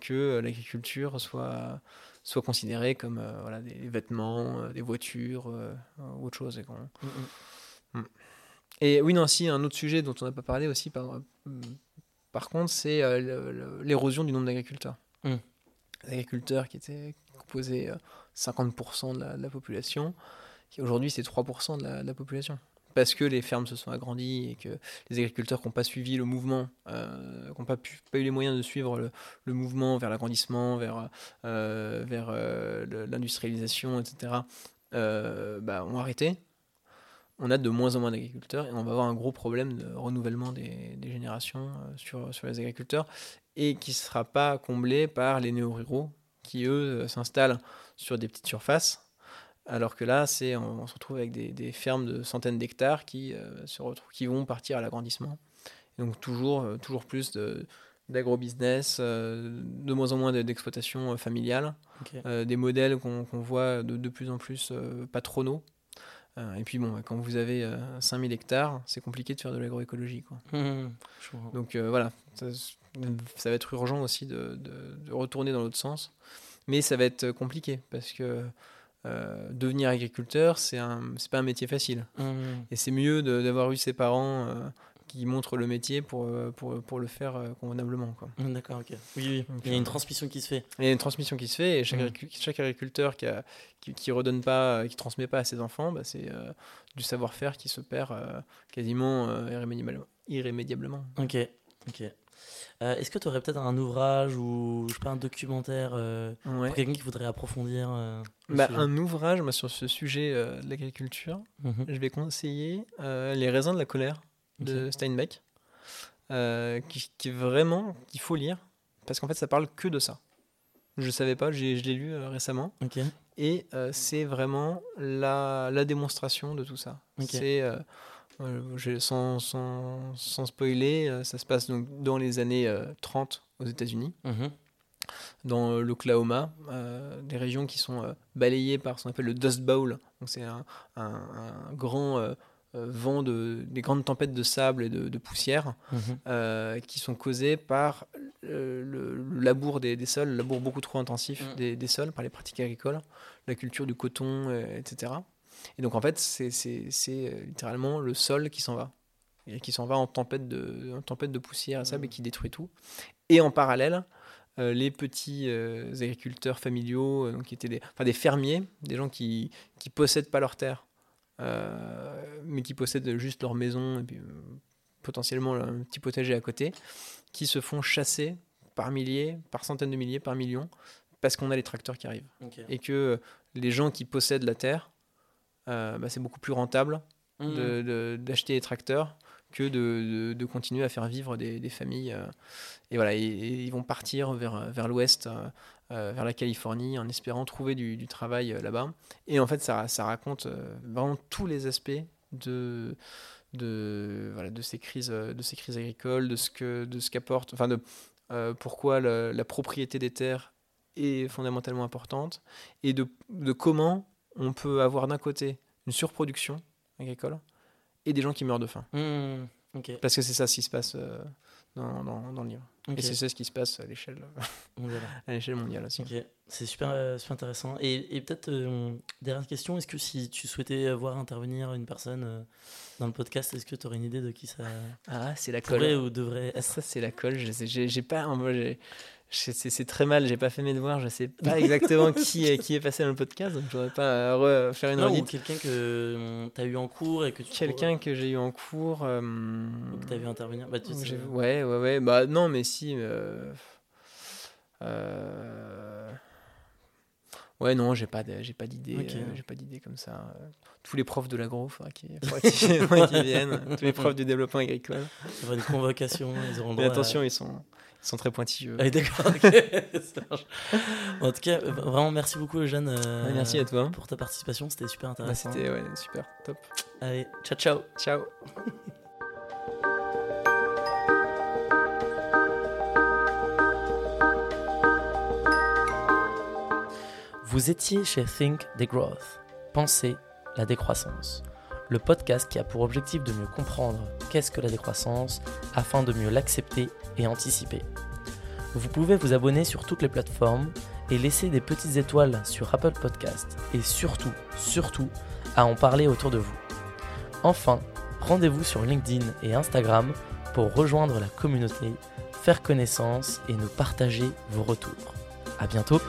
que l'agriculture soit soit considérée comme euh, voilà des vêtements, euh, des voitures euh, ou autre chose et qu'on- Mm, mm. et oui, non, si, un autre sujet dont on n'a pas parlé aussi, par, par contre, c'est l'érosion du nombre d'agriculteurs. Mm. Les agriculteurs qui étaient composés euh, 50% de la, de la population, qui aujourd'hui c'est 3% de la, de la population. Parce que les fermes se sont agrandies et que les agriculteurs qui n'ont pas suivi le mouvement, euh, qui n'ont pas, eu les moyens de suivre le, mouvement vers l'agrandissement, vers, euh, euh, l'industrialisation, etc., bah, ont arrêté on a de moins en moins d'agriculteurs et on va avoir un gros problème de renouvellement des, générations sur, sur les agriculteurs et qui ne sera pas comblé par les néo-ruraux qui, eux, s'installent sur des petites surfaces. Alors que là, c'est, on, on se retrouve avec des, des fermes de centaines d'hectares qui, euh, se retrouvent, qui vont partir à l'agrandissement. Donc toujours, euh, toujours plus de, d'agrobusiness, euh, de moins en moins de- d'exploitation euh, familiale, euh, des modèles qu'on voit de, de plus en plus patronaux. Et puis bon, quand vous avez euh, 5000 hectares, c'est compliqué de faire de l'agroécologie. Mm, je comprends. Donc voilà, ça, ça va être urgent aussi de, de- de retourner dans l'autre sens. Mais ça va être compliqué parce que euh, devenir agriculteur, c'est un, c'est pas un métier facile. Mm. Et c'est mieux de- d'avoir eu ses parents euh, qui montrent le métier pour, euh, pour, pour le faire euh, convenablement. Quoi. Mm, D'accord, ok. Oui, oui. Donc, Il y a une transmission qui se fait. Il y a une transmission qui se fait et chaque, chaque agriculteur qui, a, qui, qui redonne pas, qui transmet pas à ses enfants, bah, c'est du savoir-faire qui se perd quasiment irrémédiablement. irrémédiablement. Ok, ok. Euh, Est-ce que tu aurais peut-être un ouvrage ou je sais pas, un documentaire euh, Ouais. pour quelqu'un qui voudrait approfondir euh, Bah, un ouvrage moi, sur ce sujet euh, de l'agriculture, Mhm. je vais conseiller Les raisins de la colère de. Steinbeck, qui, qui est vraiment qu'il faut lire parce qu'en fait ça parle que de ça. Je ne savais pas, je l'ai lu récemment. Et c'est vraiment la, la démonstration de tout ça. C'est, sans, sans, sans spoiler, euh, ça se passe donc dans les années euh, 30 aux États-Unis, Mhm. dans euh, l'Oklahoma, euh, des régions qui sont euh, balayées par ce qu'on appelle le Dust Bowl. C'est un, un- un grand euh, euh, vent, de, des grandes tempêtes de sable et de, de poussière Mhm. euh, qui sont causées par euh, le, le labour des, des sols, le labour beaucoup trop intensif Mm. des, des sols par les pratiques agricoles, la culture du coton, euh, etc. Et donc en fait, c'est euh, littéralement le sol qui s'en va. Et qui s'en va en tempête de, en tempête de poussière et sable et qui détruit tout. Et en parallèle, euh, les petits euh, agriculteurs familiaux, euh, donc qui étaient des, enfin, des fermiers, des gens qui qui possèdent pas leur terre, mais qui possèdent juste leur maison et puis potentiellement un petit potager à côté, qui se font chasser par milliers, par centaines de milliers, par millions, parce qu'on a les tracteurs qui arrivent. Et que les gens qui possèdent la terre, euh, bah, c'est beaucoup plus rentable de- de- d'acheter des tracteurs que de, continuer à faire vivre des, des familles. euh, et voilà, et, et ils vont partir vers, vers l'ouest, euh, vers la Californie, en espérant trouver du, du travail là-bas. Et en fait, ça, ça raconte vraiment tous les aspects de, de, voilà, de, ces, crises, de ces crises agricoles, de ce que de ce qu'apporte, enfin de euh, pourquoi le- la propriété des terres est fondamentalement importante, et de, de comment on peut avoir d'un côté une surproduction agricole et des gens qui meurent de faim. Mhm. Ok. Parce que c'est ça ce qui se passe euh, dans, dans, dans le livre. Et c'est ça ce qui se passe à l'échelle à l'échelle mondiale aussi. C'est super, euh, super intéressant. Et, et peut-être, euh, dernière question, est-ce que si tu souhaitais voir intervenir une personne euh, dans le podcast, est-ce que tu aurais une idée de qui ça Ah, c'est la pourrait ou devrait être? Ça, c'est la colle. J'ai pas. moi, C'est très mal, j'ai pas fait mes devoirs, je sais pas exactement qui, est, qui est passé dans le podcast, donc je voudrais pas euh, refaire une Non, ou quelqu'un que tu as eu en cours et que tu Quelqu'un que j'ai eu en cours. euh, ou que tu as vu intervenir bah, tu sais, j'ai- ouais, ouais, ouais. Bah non, mais si. euh, euh, Ouais, non, j'ai pas, j'ai pas d'idée, euh, j'ai pas d'idée comme ça. Tous les profs de l'agro, faudra qu'ils viennent. Tous les profs du développement agricole. Il y aura une convocation, ils auront Mais à- attention, ils sont, ils sont très pointilleux. Ah d'accord. En tout cas, vraiment merci beaucoup Eugène euh, merci à toi. pour ta participation, c'était super Bah, intéressant. C'était ouais, super, top. Allez, ciao ciao Ciao. Vous étiez chez Think Degrowth, Pensez la décroissance, le podcast qui a pour objectif de mieux comprendre qu'est-ce que la décroissance afin de mieux l'accepter et anticiper. Vous pouvez vous abonner sur toutes les plateformes et laisser des petites étoiles sur Apple Podcast et surtout, surtout, à en parler autour de vous. Enfin, rendez-vous sur LinkedIn et Instagram pour rejoindre la communauté, faire connaissance et nous partager vos retours. À bientôt!